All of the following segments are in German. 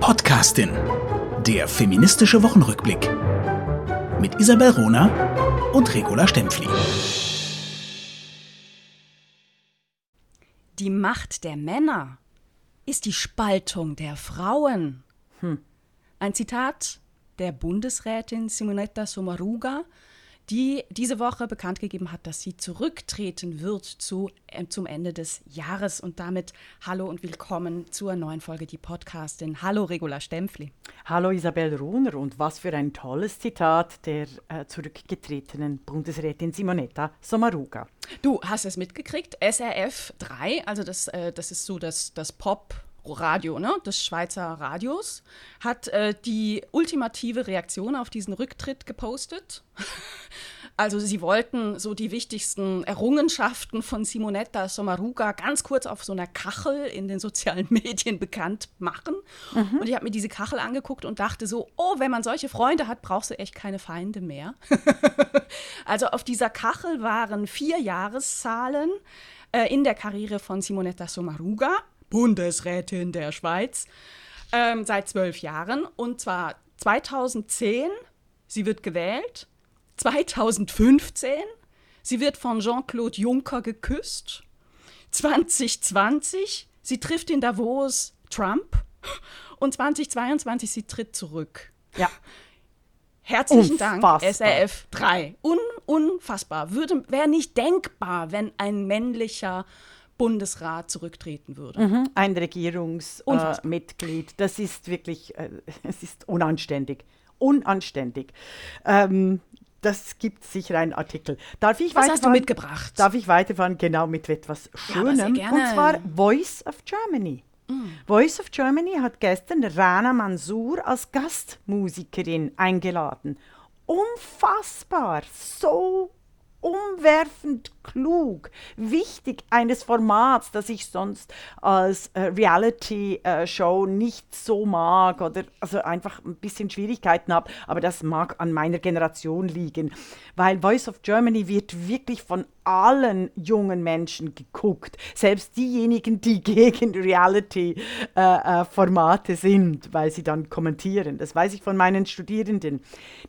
Podcastin. Der feministische Wochenrückblick. Mit Isabel Rona und Regula Stempfli. Die Macht der Männer ist die Spaltung der Frauen. Hm. Ein Zitat der Bundesrätin Simonetta Sommaruga die diese Woche bekannt gegeben hat, dass sie zurücktreten wird zu, äh, zum Ende des Jahres. Und damit hallo und willkommen zur neuen Folge Die Podcastin. Hallo Regula Stempfli. Hallo Isabel Runer und was für ein tolles Zitat der äh, zurückgetretenen Bundesrätin Simonetta Sommaruga. Du hast es mitgekriegt, SRF 3, also das, äh, das ist so das, das Pop- Radio, ne, des Schweizer Radios, hat äh, die ultimative Reaktion auf diesen Rücktritt gepostet. Also sie wollten so die wichtigsten Errungenschaften von Simonetta Sommaruga ganz kurz auf so einer Kachel in den sozialen Medien bekannt machen. Mhm. Und ich habe mir diese Kachel angeguckt und dachte so, oh, wenn man solche Freunde hat, brauchst du echt keine Feinde mehr. also auf dieser Kachel waren vier Jahreszahlen äh, in der Karriere von Simonetta Sommaruga. Bundesrätin der Schweiz, ähm, seit zwölf Jahren. Und zwar 2010, sie wird gewählt. 2015, sie wird von Jean-Claude Juncker geküsst. 2020, sie trifft in Davos Trump. Und 2022, sie tritt zurück. Ja. Herzlichen Unfassbar. Dank, SRF 3. Un unfassbar. Wäre nicht denkbar, wenn ein männlicher Bundesrat zurücktreten würde. Mhm, ein Regierungsmitglied. Äh, das ist wirklich, äh, es ist unanständig. Unanständig. Ähm, das gibt sicher einen Artikel. Darf ich Was hast du mitgebracht? Darf ich weiterfahren? Genau mit etwas Schönem. Ja, und zwar Voice of Germany. Mm. Voice of Germany hat gestern Rana Mansour als Gastmusikerin eingeladen. Unfassbar, so umwerfend klug, wichtig eines Formats, das ich sonst als äh, Reality-Show äh, nicht so mag oder also einfach ein bisschen Schwierigkeiten habe, aber das mag an meiner Generation liegen, weil Voice of Germany wird wirklich von allen jungen Menschen geguckt, selbst diejenigen, die gegen Reality-Formate äh, sind, weil sie dann kommentieren. Das weiß ich von meinen Studierenden.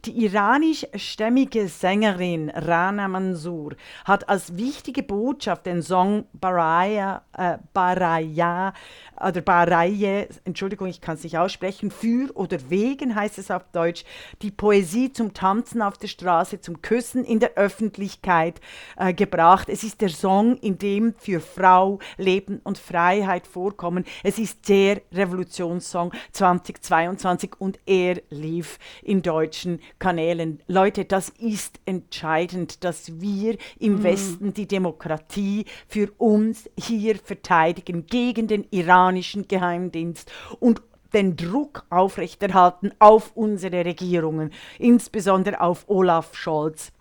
Die iranischstämmige Sängerin Rana Mansour hat als wichtige Botschaft den Song Baraya, äh, Baraya oder Baraye, Entschuldigung, ich kann es nicht aussprechen, für oder wegen heißt es auf Deutsch, die Poesie zum Tanzen auf der Straße, zum Küssen in der Öffentlichkeit äh, gebracht. Es ist der Song, in dem für Frau, Leben und Freiheit vorkommen. Es ist der Revolutionssong 2022 und er lief in deutschen Kanälen. Leute, das ist entscheidend, dass wir im mhm. Westen die Demokratie für uns hier verteidigen gegen den Iran amerikanischen Geheimdienst und den Druck aufrechterhalten auf unsere Regierungen, insbesondere auf Olaf Scholz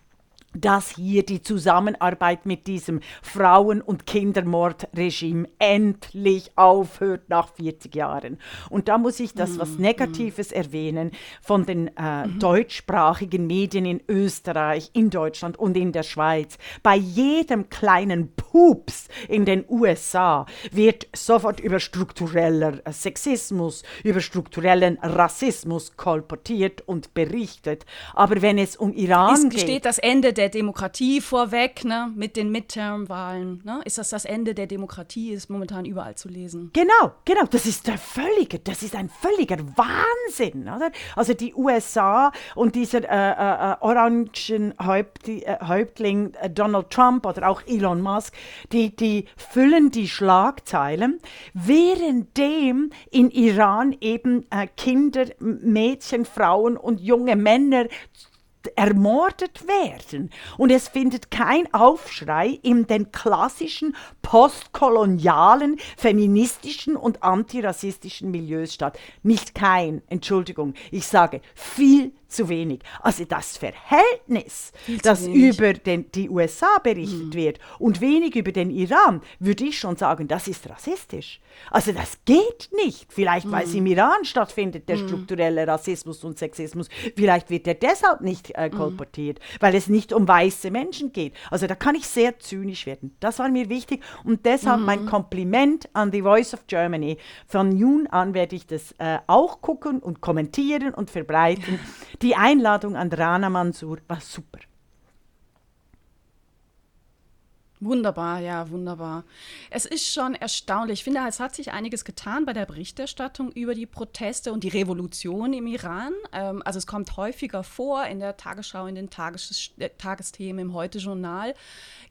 dass hier die Zusammenarbeit mit diesem Frauen- und Kindermordregime endlich aufhört nach 40 Jahren. Und da muss ich das was mhm, Negatives mhm. erwähnen von den äh, deutschsprachigen Medien in Österreich, in Deutschland und in der Schweiz. Bei jedem kleinen Pups in den USA wird sofort über struktureller Sexismus, über strukturellen Rassismus kolportiert und berichtet. Aber wenn es um Iran Ist, geht... Steht das Ende der der Demokratie vorweg, ne, mit den Midterm-Wahlen. Ne? Ist das das Ende der Demokratie, ist momentan überall zu lesen. Genau, genau. Das ist der völlige, das ist ein völliger Wahnsinn, oder? Also die USA und dieser äh, äh, äh orangen äh, Häuptling äh, Donald Trump oder auch Elon Musk, die, die füllen die Schlagzeilen, währenddem in Iran eben äh, Kinder, Mädchen, Frauen und junge Männer ermordet werden. Und es findet kein Aufschrei in den klassischen postkolonialen, feministischen und antirassistischen Milieus statt. Nicht kein, Entschuldigung, ich sage viel zu wenig. Also das Verhältnis, das über den, die USA berichtet wird und wenig über den Iran, würde ich schon sagen, das ist rassistisch. Also das geht nicht. Vielleicht, weil es im Iran stattfindet, der strukturelle Rassismus und Sexismus. Vielleicht wird er deshalb nicht äh, kolportiert, weil es nicht um weiße Menschen geht. Also da kann ich sehr zynisch werden. Das war mir wichtig und deshalb mein Kompliment an The Voice of Germany. Von nun an werde ich das äh, auch gucken und kommentieren und verbreiten. Die Einladung an Rana Mansour war super. Wunderbar, ja, wunderbar. Es ist schon erstaunlich. Ich finde, es hat sich einiges getan bei der Berichterstattung über die Proteste und die Revolution im Iran. Ähm, also es kommt häufiger vor in der Tagesschau, in den Tages äh, Tagesthemen, im Heute-Journal,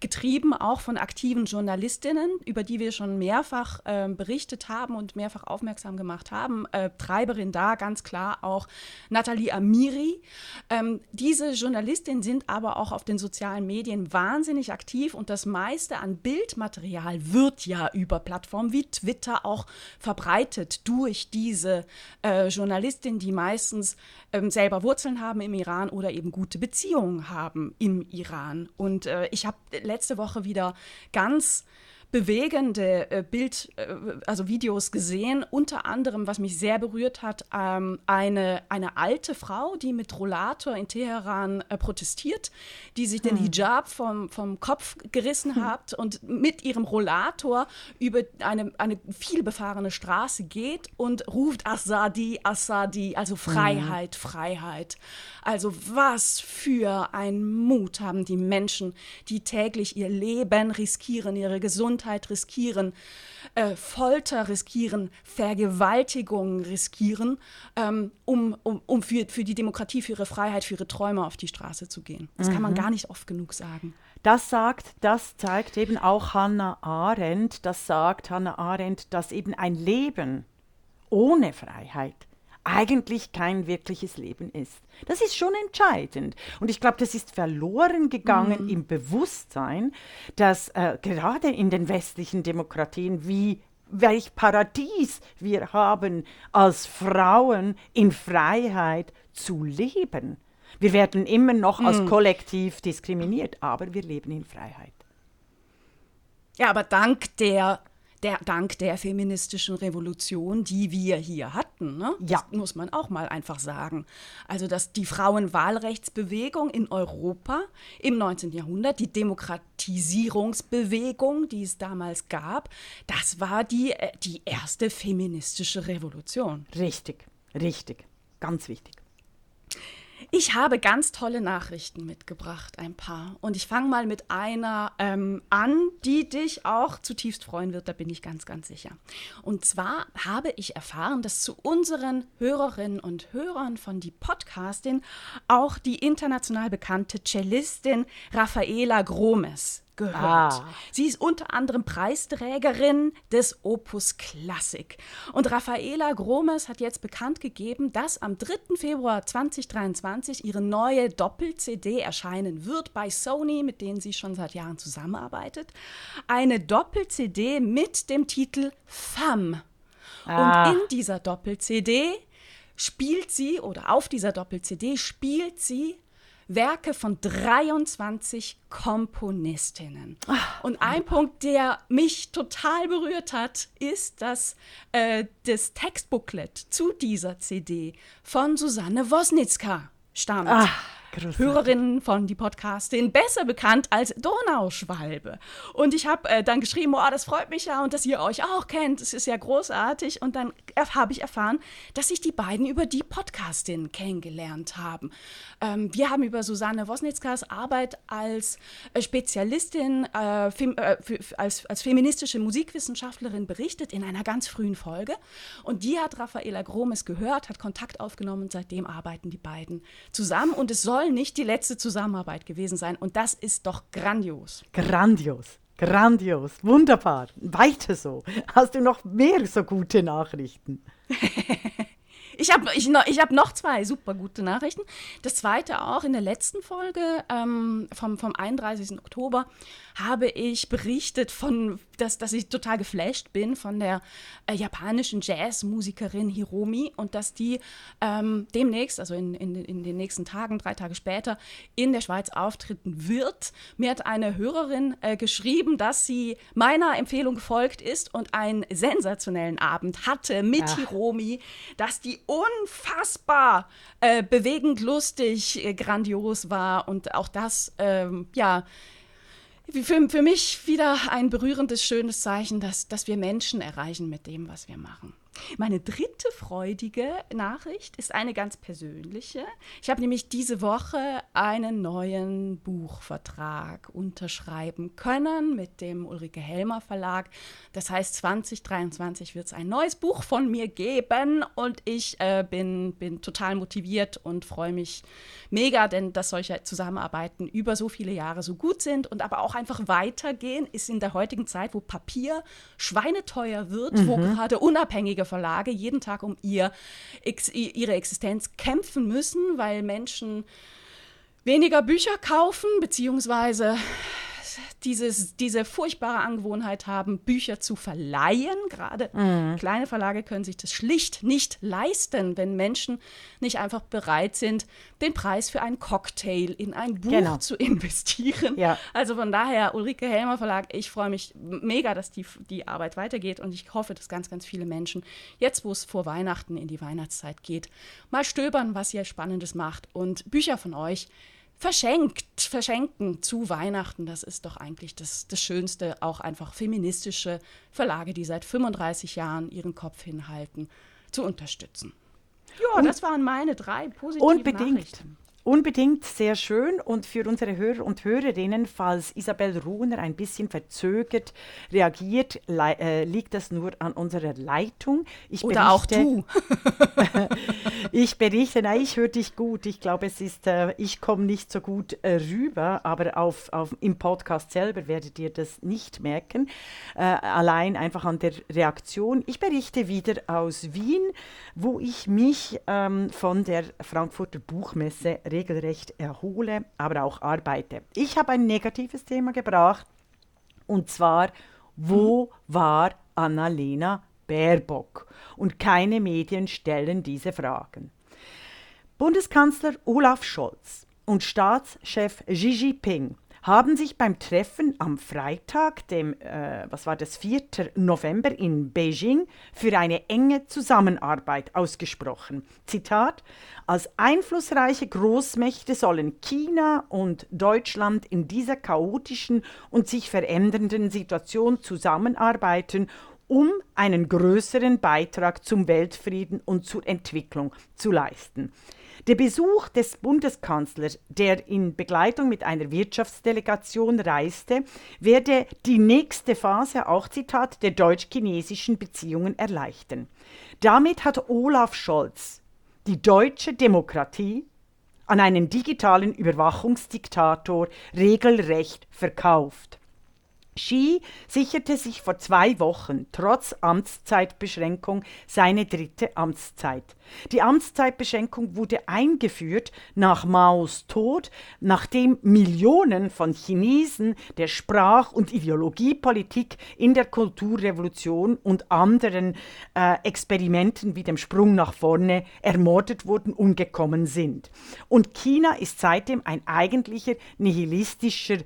getrieben auch von aktiven Journalistinnen, über die wir schon mehrfach ähm, berichtet haben und mehrfach aufmerksam gemacht haben. Äh, Treiberin da ganz klar auch Nathalie Amiri. Ähm, diese Journalistinnen sind aber auch auf den sozialen Medien wahnsinnig aktiv und das meiste an Bildmaterial wird ja über Plattformen wie Twitter auch verbreitet durch diese äh, Journalistinnen, die meistens ähm, selber Wurzeln haben im Iran oder eben gute Beziehungen haben im Iran. Und äh, ich habe letzte Woche wieder ganz bewegende äh, Bild, äh, also Videos gesehen. Unter anderem, was mich sehr berührt hat, ähm, eine, eine alte Frau, die mit Rollator in Teheran äh, protestiert, die sich den Hijab vom, vom Kopf gerissen hat und mit ihrem Rollator über eine, eine vielbefahrene Straße geht und ruft Assadi, Assadi, also Freiheit, Freiheit. Also was für ein Mut haben die Menschen, die täglich ihr Leben riskieren, ihre Gesundheit riskieren, äh, Folter riskieren, Vergewaltigung riskieren, ähm, um, um, um für, für die Demokratie, für ihre Freiheit, für ihre Träume auf die Straße zu gehen. Das kann man gar nicht oft genug sagen. Das sagt, das zeigt eben auch Hannah Arendt, das sagt Hannah Arendt, dass eben ein Leben ohne Freiheit eigentlich kein wirkliches Leben ist. Das ist schon entscheidend. Und ich glaube, das ist verloren gegangen im Bewusstsein, dass äh, gerade in den westlichen Demokratien, wie welch Paradies wir haben, als Frauen in Freiheit zu leben. Wir werden immer noch als Kollektiv diskriminiert, aber wir leben in Freiheit. Ja, aber dank der, der, dank der feministischen Revolution, die wir hier hatten, ne? Ja. das muss man auch mal einfach sagen. Also, dass die Frauenwahlrechtsbewegung in Europa im 19. Jahrhundert, die Demokratisierungsbewegung, die es damals gab, das war die, äh, die erste feministische Revolution. Richtig, richtig, ganz wichtig. Ich habe ganz tolle Nachrichten mitgebracht, ein paar. Und ich fange mal mit einer ähm, an, die dich auch zutiefst freuen wird, da bin ich ganz, ganz sicher. Und zwar habe ich erfahren, dass zu unseren Hörerinnen und Hörern von die Podcastin auch die international bekannte Cellistin Raffaela Gromes gehört. Ah. Sie ist unter anderem Preisträgerin des Opus Classic. Und Raffaela Gromes hat jetzt bekannt gegeben, dass am 3. Februar 2023 ihre neue Doppel-CD erscheinen wird bei Sony, mit denen sie schon seit Jahren zusammenarbeitet. Eine Doppel-CD mit dem Titel Femme. Ah. Und in dieser Doppel-CD spielt sie, oder auf dieser Doppel-CD spielt sie Werke von 23 Komponistinnen. Und ein Punkt, der mich total berührt hat, ist, dass äh, das Textbooklet zu dieser CD von Susanne Wosnitzka stammt. Ah, großartig. Hörerinnen von die Podcastin, besser bekannt als Donauschwalbe. Und ich habe äh, dann geschrieben, oh, das freut mich ja und dass ihr euch auch kennt, das ist ja großartig. Und dann habe ich erfahren, dass sich die beiden über die Podcastin kennengelernt haben. Ähm, wir haben über Susanne Wosnitzkas Arbeit als äh, Spezialistin, äh, fem, äh, als, als feministische Musikwissenschaftlerin berichtet in einer ganz frühen Folge. Und die hat Raffaela Gromes gehört, hat Kontakt aufgenommen und seitdem arbeiten die beiden zusammen. Und es soll nicht die letzte Zusammenarbeit gewesen sein. Und das ist doch grandios. Grandios, grandios, wunderbar. Weiter so. Hast du noch mehr so gute Nachrichten? Ich habe ich, noch- ich hab noch zwei super gute Nachrichten. Das zweite auch in der letzten Folge ähm, vom, vom 31. Oktober habe ich berichtet von dass, dass ich total geflasht bin von der äh, japanischen Jazzmusikerin Hiromi und dass die ähm, demnächst, also in, in, in den nächsten Tagen, drei Tage später, in der Schweiz auftreten wird. Mir hat eine Hörerin äh, geschrieben, dass sie meiner Empfehlung gefolgt ist und einen sensationellen Abend hatte mit Ach. Hiromi, dass die unfassbar äh, bewegend, lustig, äh, grandios war und auch das, ähm, ja, für, für mich wieder ein berührendes, schönes Zeichen, dass, dass wir Menschen erreichen mit dem, was wir machen. Meine dritte freudige Nachricht ist eine ganz persönliche. Ich habe nämlich diese Woche einen neuen Buchvertrag unterschreiben können mit dem Ulrike Helmer Verlag. Das heißt, 2023 wird es ein neues Buch von mir geben und ich äh, bin, bin total motiviert und freue mich mega, denn dass solche Zusammenarbeiten über so viele Jahre so gut sind und aber auch einfach weitergehen, ist in der heutigen Zeit, wo Papier schweineteuer wird, mhm. wo gerade unabhängige Verlage jeden Tag um ihr, ihre Existenz kämpfen müssen, weil Menschen weniger Bücher kaufen, beziehungsweise dieses, diese furchtbare Angewohnheit haben, Bücher zu verleihen. Gerade mhm. kleine Verlage können sich das schlicht nicht leisten, wenn Menschen nicht einfach bereit sind, den Preis für einen Cocktail in ein Buch genau. zu investieren. Ja. Also von daher, Ulrike Helmer Verlag, ich freue mich mega, dass die, die Arbeit weitergeht und ich hoffe, dass ganz, ganz viele Menschen, jetzt wo es vor Weihnachten in die Weihnachtszeit geht, mal stöbern, was ihr Spannendes macht und Bücher von euch verschenkt, verschenken zu Weihnachten. Das ist doch eigentlich das, das Schönste, auch einfach feministische Verlage, die seit 35 Jahren ihren Kopf hinhalten, zu unterstützen. Ja, das waren meine drei positiven Unbedingt. Nachrichten. Unbedingt sehr schön und für unsere Hörer und Hörerinnen, falls Isabel Ruhner ein bisschen verzögert reagiert, äh, liegt das nur an unserer Leitung. Ich Oder berichte, auch du. ich berichte, nein, ich höre dich gut. Ich glaube, es ist, äh, ich komme nicht so gut äh, rüber, aber auf, auf, im Podcast selber werdet ihr das nicht merken. Äh, allein einfach an der Reaktion. Ich berichte wieder aus Wien, wo ich mich ähm, von der Frankfurter Buchmesse regelrecht erhole, aber auch arbeite. Ich habe ein negatives Thema gebracht und zwar, wo war Annalena Baerbock? Und keine Medien stellen diese Fragen. Bundeskanzler Olaf Scholz und Staatschef Xi Jinping haben sich beim Treffen am Freitag, dem, äh, was war das, 4. November in Beijing, für eine enge Zusammenarbeit ausgesprochen. Zitat, als einflussreiche Großmächte sollen China und Deutschland in dieser chaotischen und sich verändernden Situation zusammenarbeiten, um einen größeren Beitrag zum Weltfrieden und zur Entwicklung zu leisten. Der Besuch des Bundeskanzlers, der in Begleitung mit einer Wirtschaftsdelegation reiste, werde die nächste Phase, auch Zitat, der deutsch-chinesischen Beziehungen erleichtern. Damit hat Olaf Scholz die deutsche Demokratie an einen digitalen Überwachungsdiktator regelrecht verkauft. Xi sicherte sich vor zwei Wochen trotz Amtszeitbeschränkung seine dritte Amtszeit. Die Amtszeitbeschränkung wurde eingeführt nach Maos Tod, nachdem Millionen von Chinesen der Sprach- und Ideologiepolitik in der Kulturrevolution und anderen äh, Experimenten wie dem Sprung nach vorne ermordet wurden, umgekommen sind. Und China ist seitdem ein eigentlicher nihilistischer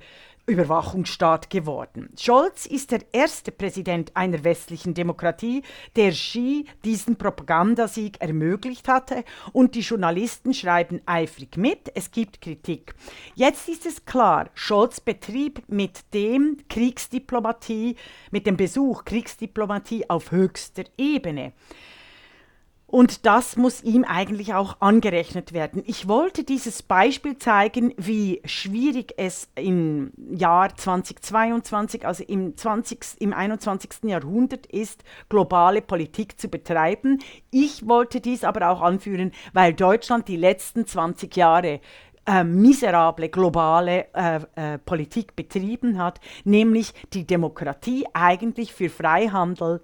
Überwachungsstaat geworden. Scholz ist der erste Präsident einer westlichen Demokratie, der Xi diesen Propagandasieg ermöglicht hatte und die Journalisten schreiben eifrig mit, es gibt Kritik. Jetzt ist es klar, Scholz betrieb mit dem Kriegsdiplomatie, mit dem Besuch Kriegsdiplomatie auf höchster Ebene. Und das muss ihm eigentlich auch angerechnet werden. Ich wollte dieses Beispiel zeigen, wie schwierig es im Jahr 2022, also im, 20, im 21. Jahrhundert ist, globale Politik zu betreiben. Ich wollte dies aber auch anführen, weil Deutschland die letzten 20 Jahre äh, miserable globale äh, äh, Politik betrieben hat, nämlich die Demokratie eigentlich für Freihandel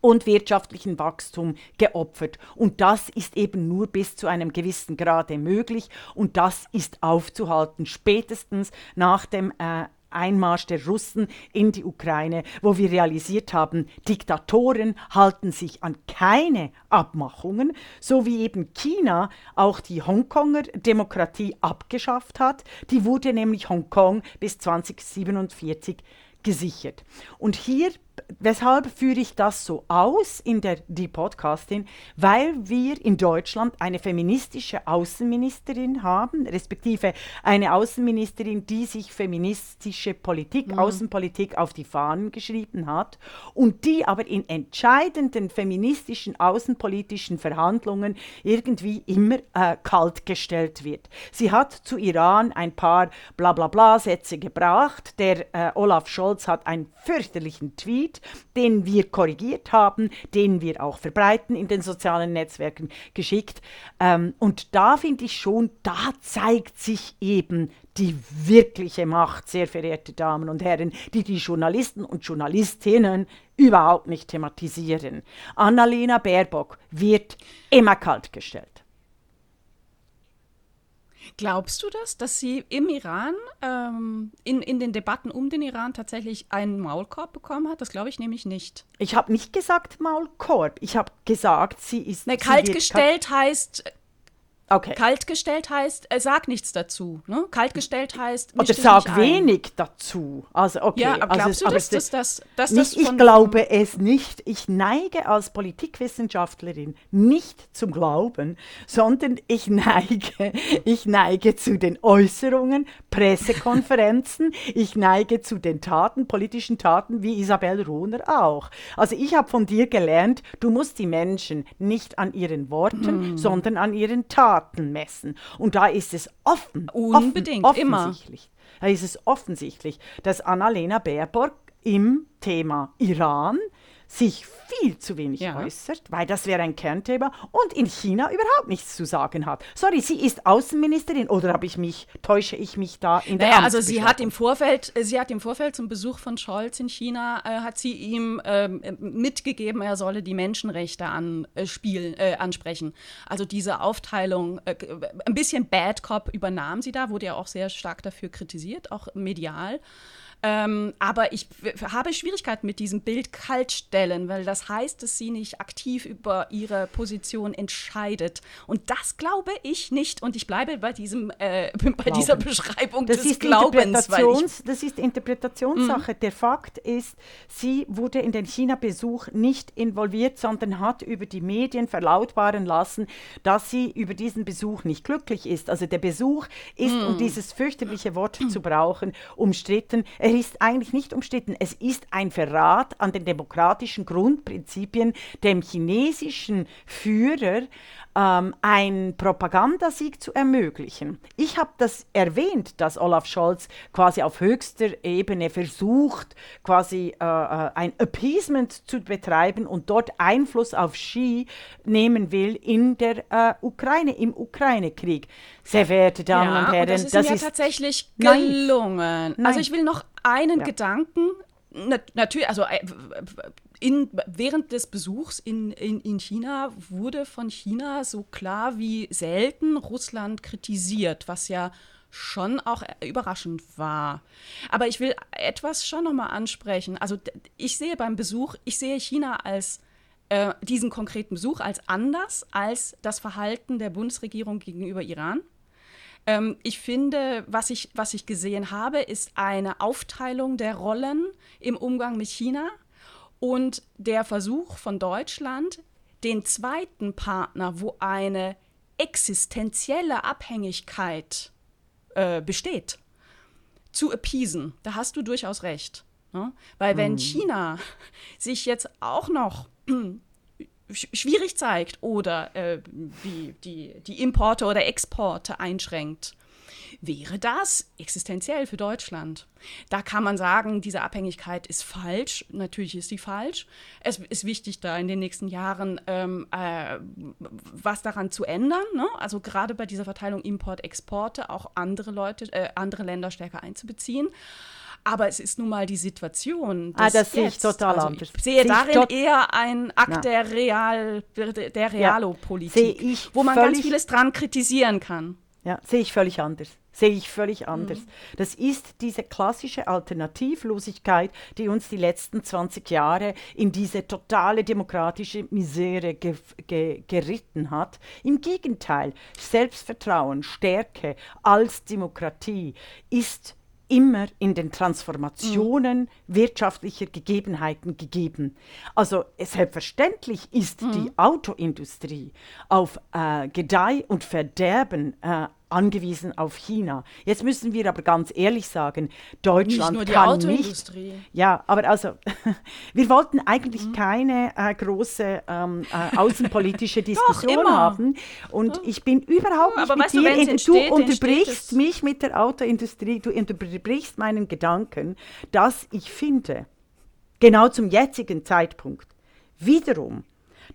und wirtschaftlichen Wachstum geopfert. Und das ist eben nur bis zu einem gewissen Grade möglich und das ist aufzuhalten, spätestens nach dem äh, Einmarsch der Russen in die Ukraine, wo wir realisiert haben, Diktatoren halten sich an keine Abmachungen, so wie eben China auch die Hongkonger Demokratie abgeschafft hat. Die wurde nämlich Hongkong bis 2047 gesichert. Und hier weshalb führe ich das so aus in der die Podcastin? Weil wir in Deutschland eine feministische Außenministerin haben, respektive eine Außenministerin, die sich feministische Politik, mhm. Außenpolitik auf die Fahnen geschrieben hat und die aber in entscheidenden feministischen außenpolitischen Verhandlungen irgendwie immer äh, kalt gestellt wird. Sie hat zu Iran ein paar Blablabla-Sätze gebracht. Der äh, Olaf Scholz hat einen fürchterlichen Tweet den wir korrigiert haben, den wir auch verbreiten in den sozialen Netzwerken geschickt. Ähm, und da finde ich schon, da zeigt sich eben die wirkliche Macht, sehr verehrte Damen und Herren, die die Journalisten und Journalistinnen überhaupt nicht thematisieren. Annalena Baerbock wird immer kaltgestellt. Glaubst du das, dass sie im Iran, ähm, in, in den Debatten um den Iran tatsächlich einen Maulkorb bekommen hat? Das glaube ich nämlich nicht. Ich habe nicht gesagt Maulkorb. Ich habe gesagt, sie ist. Ne, kaltgestellt heißt, Okay. Kaltgestellt heißt, äh, sag nichts dazu. Ne? Kaltgestellt heißt. Oder sag wenig dazu. Also, okay. Ja, aber glaubst also, du, dass, das, dass, dass nicht, das Ich glaube es nicht. Ich neige als Politikwissenschaftlerin nicht zum Glauben, sondern ich neige, ich neige zu den Äußerungen, Pressekonferenzen, ich neige zu den Taten, politischen Taten, wie Isabel Rohner auch. Also, ich habe von dir gelernt, du musst die Menschen nicht an ihren Worten, mm. sondern an ihren Taten Daten messen. Und da ist es offen, Unbedingt, offen, offensichtlich. Immer. Da ist es offensichtlich, dass Annalena Baerbock im Thema Iran sich viel zu wenig ja. äußert, weil das wäre ein Kernthema und in China überhaupt nichts zu sagen hat. Sorry, sie ist Außenministerin oder habe ich mich täusche ich mich da in der naja, also sie hat im Vorfeld äh, sie hat im Vorfeld zum Besuch von Scholz in China äh, hat sie ihm äh, mitgegeben, er solle die Menschenrechte anspielen, äh, äh, ansprechen. Also diese Aufteilung äh, ein bisschen Bad Cop übernahm sie da, wurde ja auch sehr stark dafür kritisiert, auch medial. Ähm, aber ich habe Schwierigkeiten mit diesem Bild kaltstellen, weil das heißt, dass sie nicht aktiv über ihre Position entscheidet. Und das glaube ich nicht. Und ich bleibe bei, diesem, äh, bei dieser Beschreibung das des ist Glaubens. Interpretations, das ist Interpretationssache. Mhm. Der Fakt ist, sie wurde in den China-Besuch nicht involviert, sondern hat über die Medien verlautbaren lassen, dass sie über diesen Besuch nicht glücklich ist. Also der Besuch ist, mhm. um dieses fürchterliche Wort zu brauchen, umstritten. Er ist eigentlich nicht umstritten. Es ist ein Verrat an den demokratischen Grundprinzipien, dem chinesischen Führer ähm, einen Propagandasieg zu ermöglichen. Ich habe das erwähnt, dass Olaf Scholz quasi auf höchster Ebene versucht, quasi äh, äh, ein Appeasement zu betreiben und dort Einfluss auf Xi nehmen will in der äh, Ukraine, im Ukraine-Krieg. Sehr verehrte Damen ja, und Herren, und das ist das mir ist tatsächlich gelungen. Nein. Also ich will noch einen ja. Gedanken, na, natürlich, also äh, in, während des Besuchs in, in, in China wurde von China so klar wie selten Russland kritisiert, was ja schon auch überraschend war. Aber ich will etwas schon nochmal ansprechen. Also ich sehe beim Besuch, ich sehe China als äh, diesen konkreten Besuch als anders als das Verhalten der Bundesregierung gegenüber Iran. Ähm, ich finde, was ich, was ich gesehen habe, ist eine Aufteilung der Rollen im Umgang mit China und der Versuch von Deutschland, den zweiten Partner, wo eine existenzielle Abhängigkeit äh, besteht, zu appeasen. Da hast du durchaus recht. Ne? Weil wenn mhm. China sich jetzt auch noch schwierig zeigt oder äh, die, die, die Importe oder Exporte einschränkt, wäre das existenziell für Deutschland. Da kann man sagen, diese Abhängigkeit ist falsch. Natürlich ist sie falsch. Es ist wichtig, da in den nächsten Jahren ähm, äh, was daran zu ändern. Ne? Also gerade bei dieser Verteilung Import-Exporte auch andere Leute, äh, andere Länder stärker einzubeziehen. Aber es ist nun mal die Situation. Ah, das sehe ich total also anders. Ich sehe darin eher ein Akt der, Real, der Realo-Politik, ja, wo man ganz vieles dran kritisieren kann. Ja, sehe ich völlig anders. Sehe ich völlig anders. Mhm. Das ist diese klassische Alternativlosigkeit, die uns die letzten 20 Jahre in diese totale demokratische Misere ge ge geritten hat. Im Gegenteil, Selbstvertrauen, Stärke als Demokratie ist immer in den Transformationen mhm. wirtschaftlicher Gegebenheiten gegeben. Also selbstverständlich ist mhm. die Autoindustrie auf äh, Gedeih und Verderben äh, angewiesen auf China. Jetzt müssen wir aber ganz ehrlich sagen, Deutschland nicht nur die kann Autoindustrie. nicht. Ja, aber also wir wollten eigentlich mhm. keine äh, große ähm, äh, außenpolitische Diskussion Doch, haben und ich bin überhaupt nicht aber mit dir. Du, entsteht, du unterbrichst mich mit der Autoindustrie, du unterbrichst meinen Gedanken, dass ich finde, genau zum jetzigen Zeitpunkt wiederum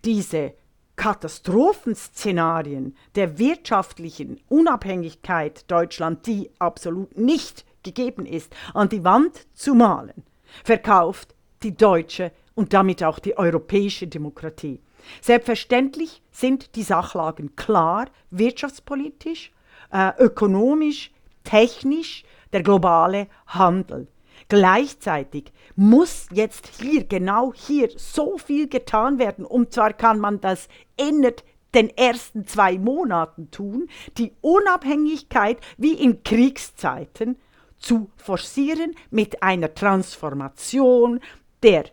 diese Katastrophenszenarien der wirtschaftlichen Unabhängigkeit Deutschland, die absolut nicht gegeben ist, an die Wand zu malen, verkauft die deutsche und damit auch die europäische Demokratie. Selbstverständlich sind die Sachlagen klar, wirtschaftspolitisch, äh, ökonomisch, technisch, der globale Handel. Gleichzeitig muss jetzt hier, genau hier, so viel getan werden. Und zwar kann man das innerhalb den ersten zwei Monaten tun, die Unabhängigkeit wie in Kriegszeiten zu forcieren mit einer Transformation der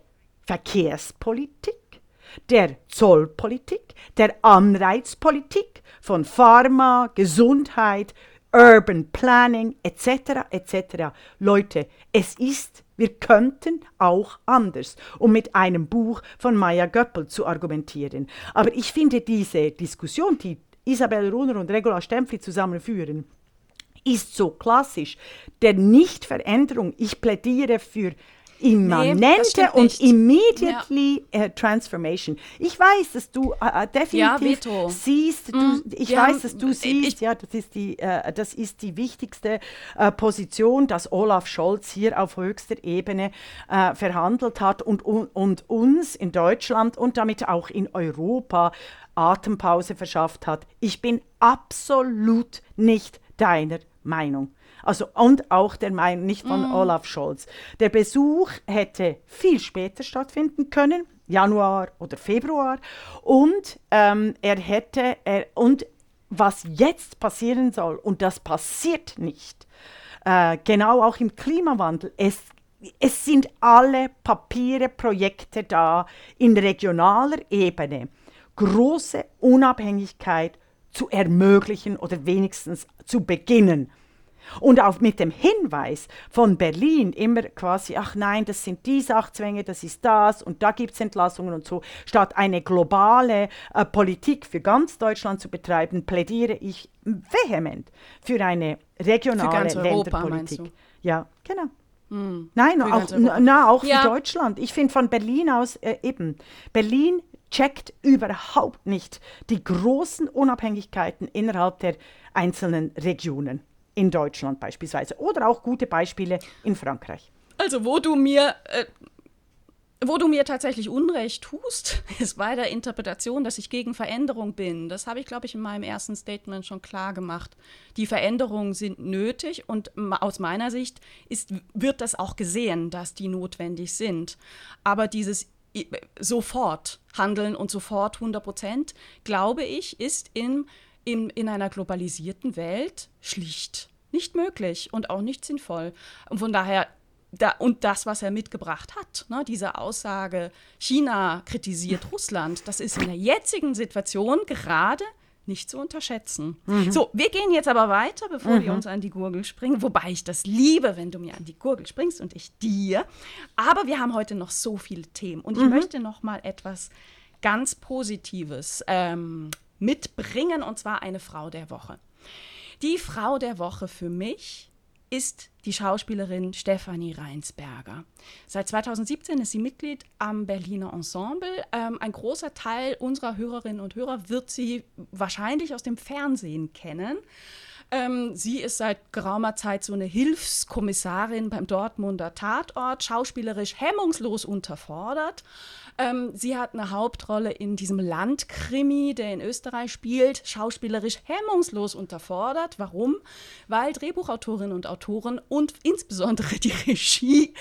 Verkehrspolitik, der Zollpolitik, der Anreizpolitik von Pharma, Gesundheit, Urban Planning etc. etc. Leute, es ist, wir könnten auch anders, um mit einem Buch von Maya Göppel zu argumentieren. Aber ich finde diese Diskussion, die Isabel Runner und Regula Stempfli zusammenführen, ist so klassisch der Nichtveränderung. Ich plädiere für immanente nee, und immediately ja. uh, transformation. Ich weiß, dass du uh, definitiv ja, siehst, du, mm, ich ja, weiß, dass du siehst, ich, ja, das ist die, uh, das ist die wichtigste Position, dass Olaf Scholz hier auf höchster Ebene verhandelt hat und, und, und uns in Deutschland und damit auch in Europa Atempause verschafft hat. Ich bin absolut nicht deiner Meinung. Also, und auch der Meinung, nicht von mm. Olaf Scholz. Der Besuch hätte viel später stattfinden können, Januar oder Februar. Und ähm, er hätte, er, und was jetzt passieren soll, und das passiert nicht, äh, genau auch im Klimawandel, es es sind alle Papiere, Projekte da in regionaler Ebene, große Unabhängigkeit zu ermöglichen oder wenigstens zu beginnen. Und auch mit dem Hinweis von Berlin immer quasi, ach nein, das sind die Sachzwänge, das ist das und da gibt es Entlassungen und so, statt eine globale äh, Politik für ganz Deutschland zu betreiben, plädiere ich vehement für eine regionale für Länderpolitik. Ja, genau. Hm, Nein, auch, na, auch ja. für Deutschland. Ich finde von Berlin aus äh, eben, Berlin checkt überhaupt nicht die großen Unabhängigkeiten innerhalb der einzelnen Regionen in Deutschland beispielsweise oder auch gute Beispiele in Frankreich. Also wo du mir äh, wo du mir tatsächlich Unrecht tust, ist bei der Interpretation, dass ich gegen Veränderung bin. Das habe ich, glaube ich, in meinem ersten Statement schon klar gemacht. Die Veränderungen sind nötig und aus meiner Sicht ist, wird das auch gesehen, dass die notwendig sind. Aber dieses sofort handeln und sofort 100 Prozent, glaube ich, ist in in, in einer globalisierten Welt schlicht nicht möglich und auch nicht sinnvoll. Und von daher, da, und das, was er mitgebracht hat, ne, diese Aussage, China kritisiert Russland, das ist in der jetzigen Situation gerade nicht zu unterschätzen. Mhm. So, wir gehen jetzt aber weiter, bevor mhm. wir uns an die Gurgel springen, wobei ich das liebe, wenn du mir an die Gurgel springst und ich dir. Aber wir haben heute noch so viele Themen und ich mhm. möchte noch mal etwas ganz Positives ähm, mitbringen, und zwar eine Frau der Woche. Die Frau der Woche für mich ist die Schauspielerin Stefanie Reinsberger. Seit 2017 ist sie Mitglied am Berliner Ensemble. Ähm, ein großer Teil unserer Hörerinnen und Hörer wird sie wahrscheinlich aus dem Fernsehen kennen. Ähm, sie ist seit geraumer Zeit so eine Hilfskommissarin beim Dortmunder Tatort, schauspielerisch hemmungslos unterfordert Ähm, sie hat eine Hauptrolle in diesem Landkrimi, der in Österreich spielt, schauspielerisch hemmungslos unterfordert. Warum? Weil Drehbuchautorinnen und Autoren und insbesondere die Regie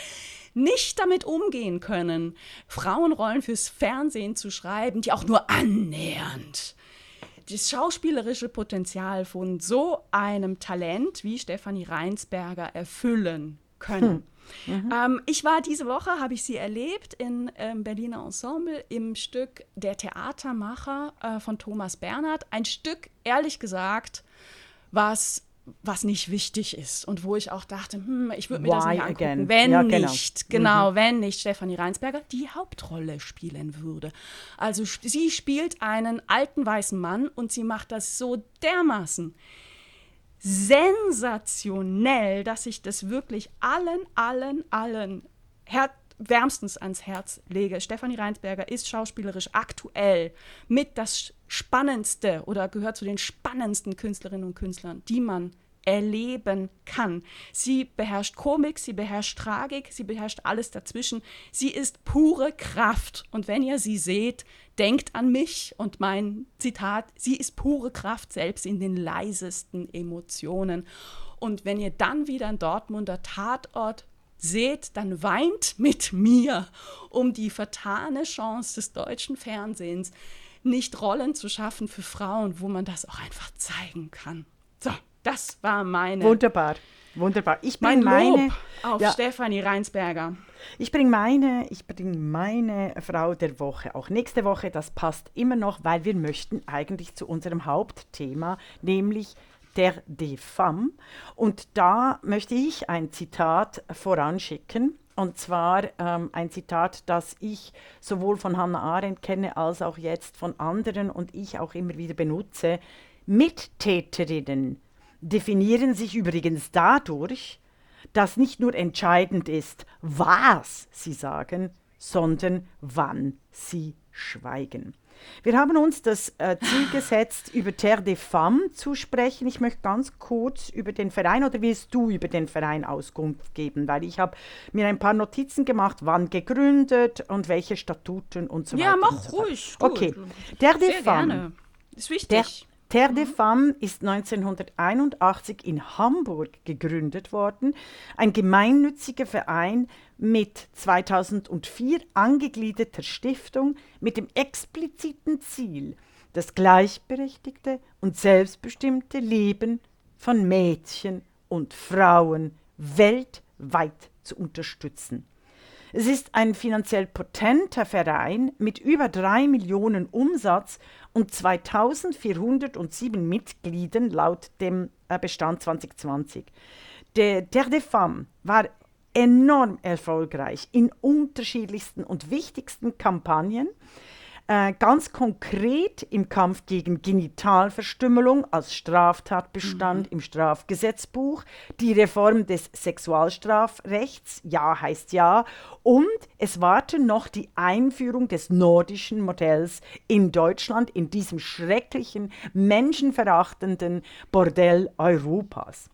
nicht damit umgehen können, Frauenrollen fürs Fernsehen zu schreiben, die auch nur annähernd das schauspielerische Potenzial von so einem Talent wie Stefanie Reinsberger erfüllen können. Hm. Mhm. Ähm, ich war diese Woche, habe ich sie erlebt in ähm, Berliner Ensemble im Stück Der Theatermacher äh, von Thomas Bernhard. Ein Stück, ehrlich gesagt, was was nicht wichtig ist und wo ich auch dachte, hm, ich würde mir Why das nicht angucken, again? wenn ja, genau. nicht, genau, mhm. wenn nicht Stefanie Reinsberger die Hauptrolle spielen würde. Also sie spielt einen alten weißen Mann und sie macht das so dermaßen sensationell, dass ich das wirklich allen, allen, allen her wärmstens ans Herz lege. Stefanie Reinsberger ist schauspielerisch aktuell mit das spannendste oder gehört zu den spannendsten Künstlerinnen und Künstlern, die man erleben kann. Sie beherrscht Komik, sie beherrscht Tragik, sie beherrscht alles dazwischen. Sie ist pure Kraft. Und wenn ihr sie seht, denkt an mich und mein Zitat, sie ist pure Kraft selbst in den leisesten Emotionen. Und wenn ihr dann wieder einen Dortmunder Tatort seht, dann weint mit mir um die vertane Chance des deutschen Fernsehens, nicht Rollen zu schaffen für Frauen, wo man das auch einfach zeigen kann. So, das war meine. Wunderbar. Wunderbar. Ich bringe meine Lob auf ja. Stefanie Reinsberger. Ich bringe meine, ich bringe meine Frau der Woche auch nächste Woche. Das passt immer noch, weil wir möchten eigentlich zu unserem Hauptthema, nämlich der des Femmes. Und da möchte ich ein Zitat voranschicken. Und zwar ähm, ein Zitat, das ich sowohl von Hannah Arendt kenne, als auch jetzt von anderen und ich auch immer wieder benutze. Mittäterinnen definieren sich übrigens dadurch, dass nicht nur entscheidend ist, was sie sagen, sondern wann sie schweigen. Wir haben uns das äh, Ziel gesetzt, über Terre des Femmes zu sprechen. Ich möchte ganz kurz über den Verein oder willst du über den Verein Auskunft geben? Weil ich habe mir ein paar Notizen gemacht, wann gegründet und welche Statuten und so ja, weiter. Ja, mach so ruhig. Okay, Terre des Femmes. Ist wichtig. Der, Terre des Femmes ist 1981 in Hamburg gegründet worden, ein gemeinnütziger Verein mit 2004 angegliederter Stiftung mit dem expliziten Ziel, das gleichberechtigte und selbstbestimmte Leben von Mädchen und Frauen weltweit zu unterstützen. Es ist ein finanziell potenter Verein mit über drei Millionen Umsatz und 2407 Mitgliedern laut dem äh, Bestand 2020. Der Terre des Femmes war enorm erfolgreich in unterschiedlichsten und wichtigsten Kampagnen. Äh, ganz konkret im Kampf gegen Genitalverstümmelung als Straftatbestand mhm. im Strafgesetzbuch, die Reform des Sexualstrafrechts, ja heißt ja, und es warte noch die Einführung des nordischen Modells in Deutschland, in diesem schrecklichen, menschenverachtenden Bordell Europas.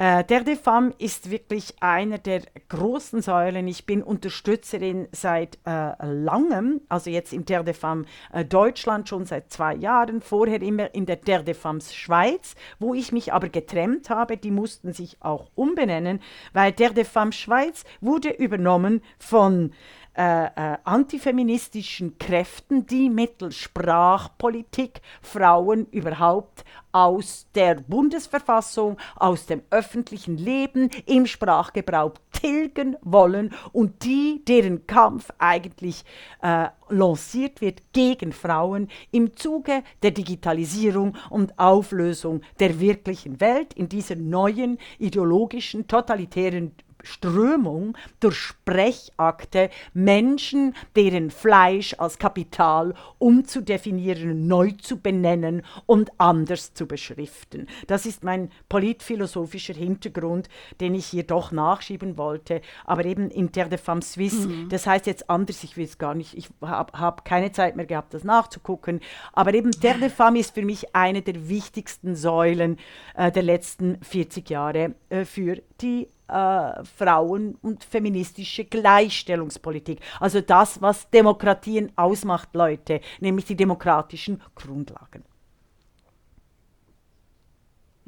Äh, der de Femme ist wirklich einer der großen Säulen. Ich bin Unterstützerin seit äh, langem, also jetzt im Terre de Femme äh, Deutschland schon seit zwei Jahren, vorher immer in der Terre de Femmes Schweiz, wo ich mich aber getrennt habe. Die mussten sich auch umbenennen, weil Terre de Femmes Schweiz wurde übernommen von äh, äh, antifeministischen Kräften, die mittels Sprachpolitik Frauen überhaupt aus der Bundesverfassung, aus dem öffentlichen Leben im Sprachgebrauch tilgen wollen und die, deren Kampf eigentlich äh, lanciert wird gegen Frauen im Zuge der Digitalisierung und Auflösung der wirklichen Welt in dieser neuen ideologischen, totalitären Strömung durch Sprechakte Menschen, deren Fleisch als Kapital umzudefinieren, neu zu benennen und anders zu beschriften. Das ist mein politphilosophischer Hintergrund, den ich hier doch nachschieben wollte. Aber eben in Terre de Femme Suisse, mhm. das heißt jetzt anders, ich will es gar nicht, ich habe hab keine Zeit mehr gehabt, das nachzugucken. Aber eben Terre de Femme ist für mich eine der wichtigsten Säulen äh, der letzten 40 Jahre äh, für die äh, Frauen- und feministische Gleichstellungspolitik. Also das, was Demokratien ausmacht, Leute, nämlich die demokratischen Grundlagen.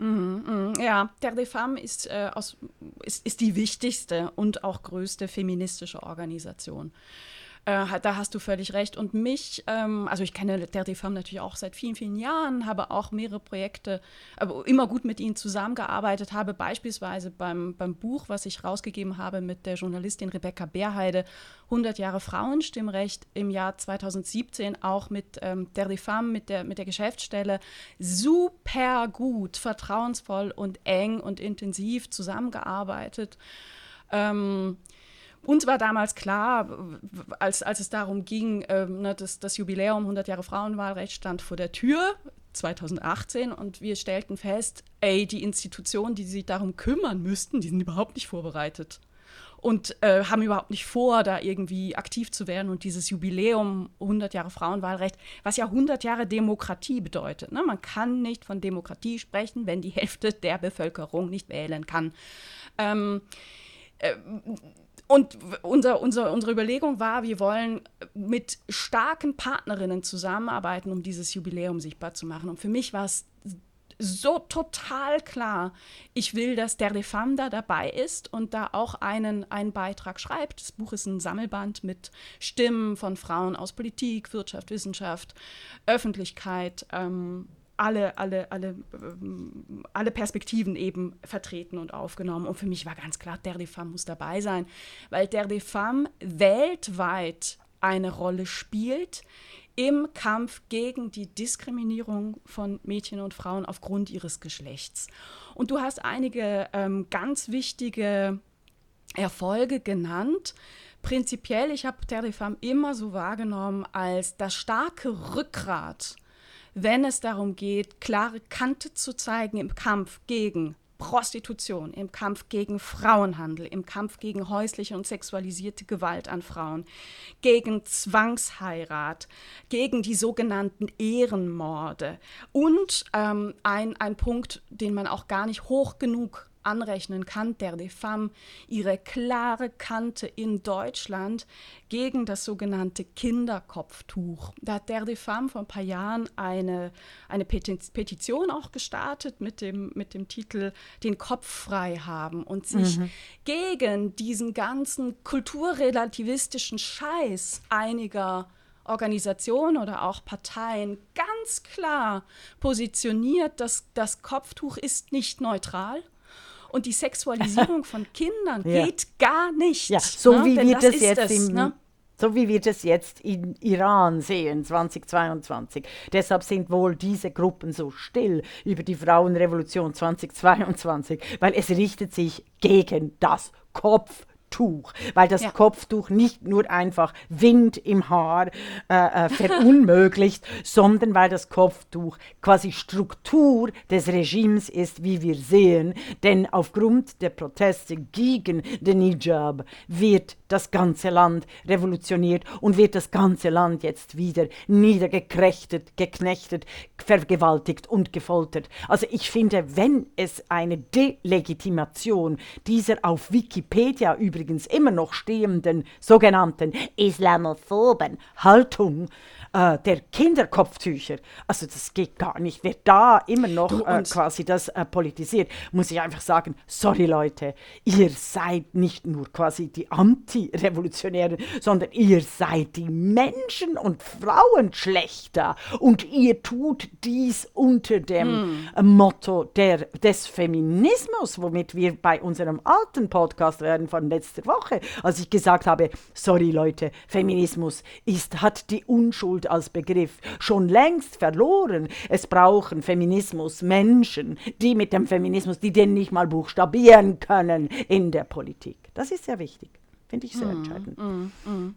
Mhm, mh, ja, Terre des Femmes ist, äh, aus, ist, ist die wichtigste und auch größte feministische Organisation. Äh, da hast du völlig recht. Und mich, ähm, also ich kenne der DFAM natürlich auch seit vielen, vielen Jahren, habe auch mehrere Projekte, aber immer gut mit ihnen zusammengearbeitet, habe beispielsweise beim, beim Buch, was ich rausgegeben habe mit der Journalistin Rebecca Beerheide, 100 Jahre Frauenstimmrecht im Jahr 2017 auch mit ähm, der DFAM, mit der, mit der Geschäftsstelle, super gut, vertrauensvoll und eng und intensiv zusammengearbeitet. Ähm, uns war damals klar, als, als es darum ging, ähm, ne, das, das Jubiläum 100 Jahre Frauenwahlrecht stand vor der Tür, 2018 und wir stellten fest, ey, die Institutionen, die sich darum kümmern müssten, die sind überhaupt nicht vorbereitet und äh, haben überhaupt nicht vor, da irgendwie aktiv zu werden und dieses Jubiläum 100 Jahre Frauenwahlrecht, was ja 100 Jahre Demokratie bedeutet. Ne? Man kann nicht von Demokratie sprechen, wenn die Hälfte der Bevölkerung nicht wählen kann. Ähm, äh, und unser, unser, unsere Überlegung war, wir wollen mit starken Partnerinnen zusammenarbeiten, um dieses Jubiläum sichtbar zu machen. Und für mich war es so total klar, ich will, dass der de Femme da dabei ist und da auch einen, einen Beitrag schreibt. Das Buch ist ein Sammelband mit Stimmen von Frauen aus Politik, Wirtschaft, Wissenschaft, Öffentlichkeit. Ähm, alle, alle, alle, ähm, alle Perspektiven eben vertreten und aufgenommen. Und für mich war ganz klar, Der de Femme muss dabei sein, weil Der de Femme weltweit eine Rolle spielt im Kampf gegen die Diskriminierung von Mädchen und Frauen aufgrund ihres Geschlechts. Und du hast einige ähm, ganz wichtige Erfolge genannt. Prinzipiell, ich habe Femme immer so wahrgenommen als das starke Rückgrat wenn es darum geht, klare Kante zu zeigen im Kampf gegen Prostitution, im Kampf gegen Frauenhandel, im Kampf gegen häusliche und sexualisierte Gewalt an Frauen, gegen Zwangsheirat, gegen die sogenannten Ehrenmorde. Und ähm, ein, ein Punkt, den man auch gar nicht hoch genug anrechnen kann, der de Femme ihre klare Kante in Deutschland gegen das sogenannte Kinderkopftuch. Da hat der de Femme vor ein paar Jahren eine, eine Petition auch gestartet mit dem, mit dem Titel Den Kopf frei haben und sich mhm. gegen diesen ganzen kulturrelativistischen Scheiß einiger Organisationen oder auch Parteien ganz klar positioniert, dass das Kopftuch ist nicht neutral und die Sexualisierung von Kindern ja. geht gar nicht. Ja, so ne? wie wir das, das jetzt es, im, ne? so wie wir das jetzt in Iran sehen, 2022. Deshalb sind wohl diese Gruppen so still über die Frauenrevolution 2022, weil es richtet sich gegen das Kopf Tuch, weil das ja. Kopftuch nicht nur einfach Wind im Haar äh, äh, verunmöglicht, sondern weil das Kopftuch quasi Struktur des Regimes ist, wie wir sehen. Denn aufgrund der Proteste gegen den Hijab wird das ganze Land revolutioniert und wird das ganze Land jetzt wieder niedergeknechtet, geknechtet, vergewaltigt und gefoltert. Also ich finde, wenn es eine Delegitimation dieser auf Wikipedia übrigens immer noch stehenden sogenannten islamophoben Haltung äh, der Kinderkopftücher. Also das geht gar nicht. Wer da immer noch äh, quasi das äh, politisiert, muss ich einfach sagen, sorry Leute, ihr seid nicht nur quasi die Anti-Revolutionären, sondern ihr seid die Menschen und Frauen schlechter. Und ihr tut dies unter dem hm. Motto der, des Feminismus, womit wir bei unserem alten Podcast werden von letzter Woche, als ich gesagt habe, sorry Leute, Feminismus ist, hat die Unschuld Schuld als Begriff schon längst verloren. Es brauchen Feminismus Menschen, die mit dem Feminismus, die den nicht mal buchstabieren können in der Politik. Das ist sehr wichtig. Finde ich sehr mm, entscheidend. Mm, mm.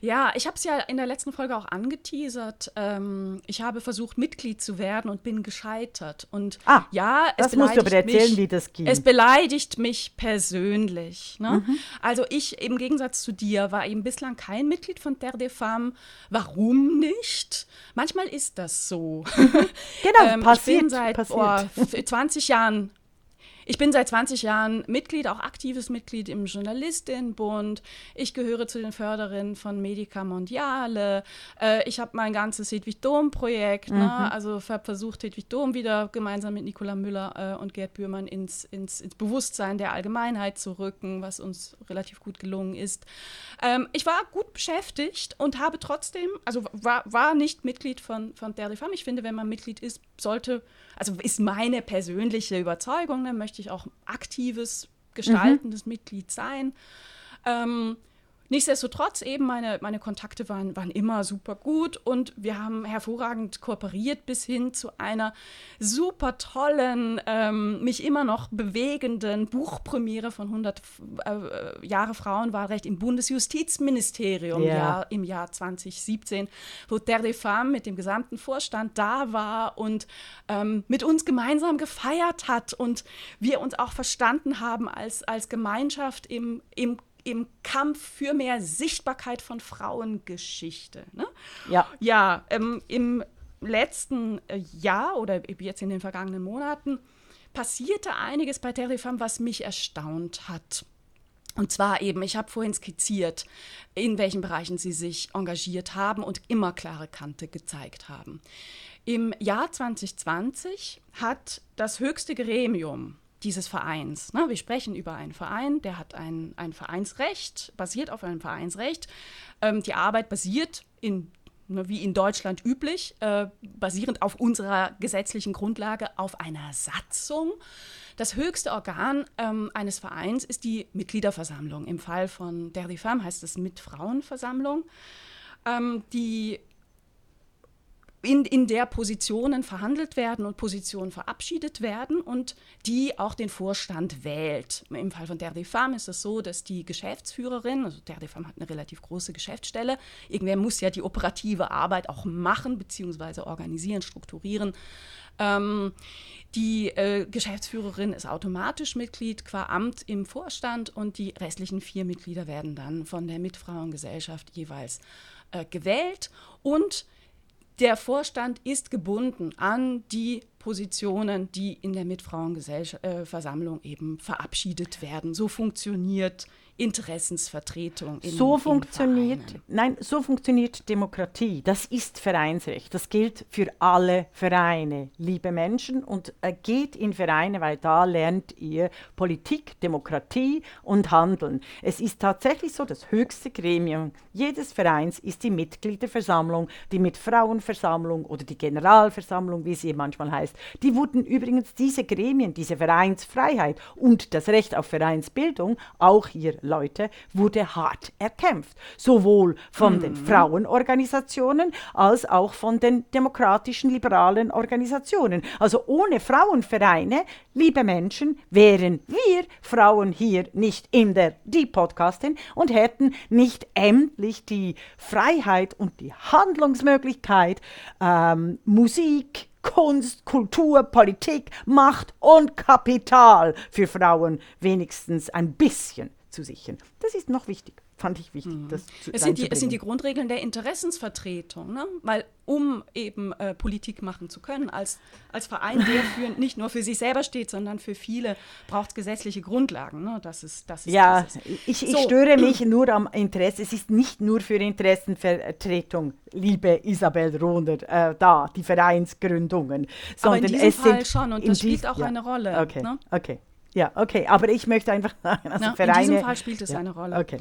Ja, ich habe es ja in der letzten Folge auch angeteasert. Ähm, ich habe versucht, Mitglied zu werden und bin gescheitert. Und ah, ja, es das musst du aber erzählen, mich, wie das ging. Es beleidigt mich persönlich. Ne? Mhm. Also ich im Gegensatz zu dir war eben bislang kein Mitglied von Terre des Femmes. Warum nicht? Manchmal ist das so. genau, ähm, passiert. Ich bin seit passiert. Oh, 20 Jahren ich bin seit 20 Jahren Mitglied, auch aktives Mitglied im Journalistinnenbund. Ich gehöre zu den Förderinnen von Medica Mondiale. Äh, ich habe mein ganzes Hedwig Dom-Projekt, ne? mhm. ne? also versucht, Hedwig Dom wieder gemeinsam mit Nicola Müller äh, und Gerd Bührmann ins, ins, ins, Bewusstsein der Allgemeinheit zu rücken, was uns relativ gut gelungen ist. Ähm, ich war gut beschäftigt und habe trotzdem, also war, war nicht Mitglied von, von der Reform. Ich finde, wenn man Mitglied ist, sollte, also ist meine persönliche Überzeugung, dann möchte ich auch aktives, gestaltendes mhm. Mitglied sein. Ähm, Nichtsdestotrotz eben, meine, meine Kontakte waren, waren immer super gut und wir haben hervorragend kooperiert bis hin zu einer super tollen, ähm, mich immer noch bewegenden Buchpremiere von 100 äh, Jahre Frauenwahlrecht im Bundesjustizministerium yeah. Jahr, im Jahr 2017, wo Terre des Femmes mit dem gesamten Vorstand da war und ähm, mit uns gemeinsam gefeiert hat und wir uns auch verstanden haben als, als Gemeinschaft im, im im Kampf für mehr Sichtbarkeit von Frauengeschichte. Ne? Ja. Ja, ähm, im letzten äh, Jahr oder jetzt in den vergangenen Monaten passierte einiges bei Terifam, was mich erstaunt hat. Und zwar eben, ich habe vorhin skizziert, in welchen Bereichen sie sich engagiert haben und immer klare Kante gezeigt haben. Im Jahr 2020 hat das höchste Gremium dieses Vereins. Ne? Wir sprechen über einen Verein, der hat ein, ein Vereinsrecht, basiert auf einem Vereinsrecht. Ähm, die Arbeit basiert in ne, wie in Deutschland üblich, äh, basierend auf unserer gesetzlichen Grundlage auf einer Satzung. Das höchste Organ ähm, eines Vereins ist die Mitgliederversammlung. Im Fall von Der Femme heißt es Mitfrauenversammlung. Ähm, die in, in der Positionen verhandelt werden und Positionen verabschiedet werden und die auch den Vorstand wählt. Im Fall von Femmes ist es so, dass die Geschäftsführerin, also Femmes hat eine relativ große Geschäftsstelle, irgendwer muss ja die operative Arbeit auch machen, beziehungsweise organisieren, strukturieren. Ähm, die äh, Geschäftsführerin ist automatisch Mitglied qua Amt im Vorstand und die restlichen vier Mitglieder werden dann von der Mitfrauengesellschaft jeweils äh, gewählt und der Vorstand ist gebunden an die Positionen, die in der Mitfrauenversammlung äh, eben verabschiedet werden. So funktioniert Interessensvertretung. In, so funktioniert, nein, so funktioniert Demokratie. Das ist Vereinsrecht. Das gilt für alle Vereine, liebe Menschen. Und äh, geht in Vereine, weil da lernt ihr Politik, Demokratie und Handeln. Es ist tatsächlich so, das höchste Gremium jedes Vereins ist die Mitgliederversammlung, die Mitfrauenversammlung oder die Generalversammlung, wie sie manchmal heißt. Die wurden übrigens diese Gremien, diese Vereinsfreiheit und das Recht auf Vereinsbildung auch hier Leute wurde hart erkämpft, sowohl von mhm. den Frauenorganisationen als auch von den demokratischen liberalen Organisationen. Also ohne Frauenvereine, liebe Menschen, wären wir Frauen hier nicht in der Die Podcastin und hätten nicht endlich die Freiheit und die Handlungsmöglichkeit, ähm, Musik, Kunst, Kultur, Politik, Macht und Kapital für Frauen wenigstens ein bisschen zu sichern. Das ist noch wichtig, fand ich wichtig. Mhm. Das zu, es, sind die, es sind die Grundregeln der Interessensvertretung, ne? weil um eben äh, Politik machen zu können, als, als Verein, der für, nicht nur für sich selber steht, sondern für viele, braucht es gesetzliche Grundlagen. Ne? Das ist, das ist ja, ich, ich so. störe mich nur am Interesse. Es ist nicht nur für Interessenvertretung, liebe Isabel Rohner, äh, da, die Vereinsgründungen, sondern Aber in diesem es Fall schon und das spielt auch ja. eine Rolle. Okay, ne? okay. Ja, okay, aber ich möchte einfach sagen, also ja, Vereine, in diesem Fall spielt es ja. eine Rolle. Okay.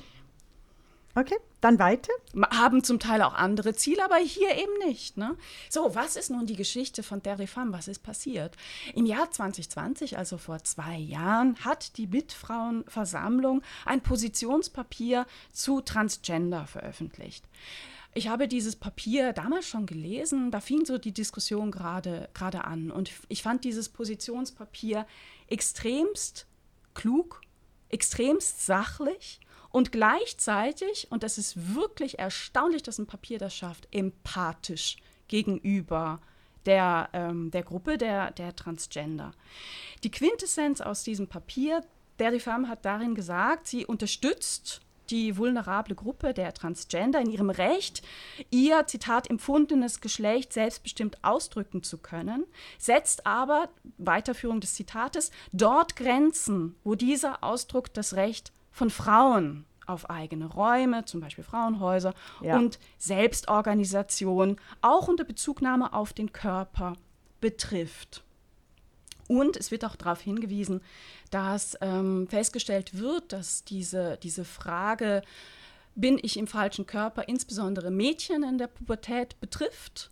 Okay, dann weiter. Haben zum Teil auch andere Ziele, aber hier eben nicht. Ne? So, was ist nun die Geschichte von Terre Femme? Was ist passiert? Im Jahr 2020, also vor zwei Jahren, hat die Mitfrauenversammlung ein Positionspapier zu Transgender veröffentlicht. Ich habe dieses Papier damals schon gelesen, da fing so die Diskussion gerade an. Und ich fand dieses Positionspapier extremst klug, extremst sachlich und gleichzeitig, und das ist wirklich erstaunlich, dass ein Papier das schafft, empathisch gegenüber der, ähm, der Gruppe der, der Transgender. Die Quintessenz aus diesem Papier, die Femme hat darin gesagt, sie unterstützt die vulnerable Gruppe der Transgender in ihrem Recht, ihr, Zitat, empfundenes Geschlecht selbstbestimmt ausdrücken zu können, setzt aber, Weiterführung des Zitates, dort Grenzen, wo dieser Ausdruck das Recht von Frauen auf eigene Räume, zum Beispiel Frauenhäuser Ja. und Selbstorganisation, auch unter Bezugnahme auf den Körper betrifft. Und es wird auch darauf hingewiesen, dass ähm, festgestellt wird, dass diese, diese Frage, bin ich im falschen Körper, insbesondere Mädchen in der Pubertät betrifft.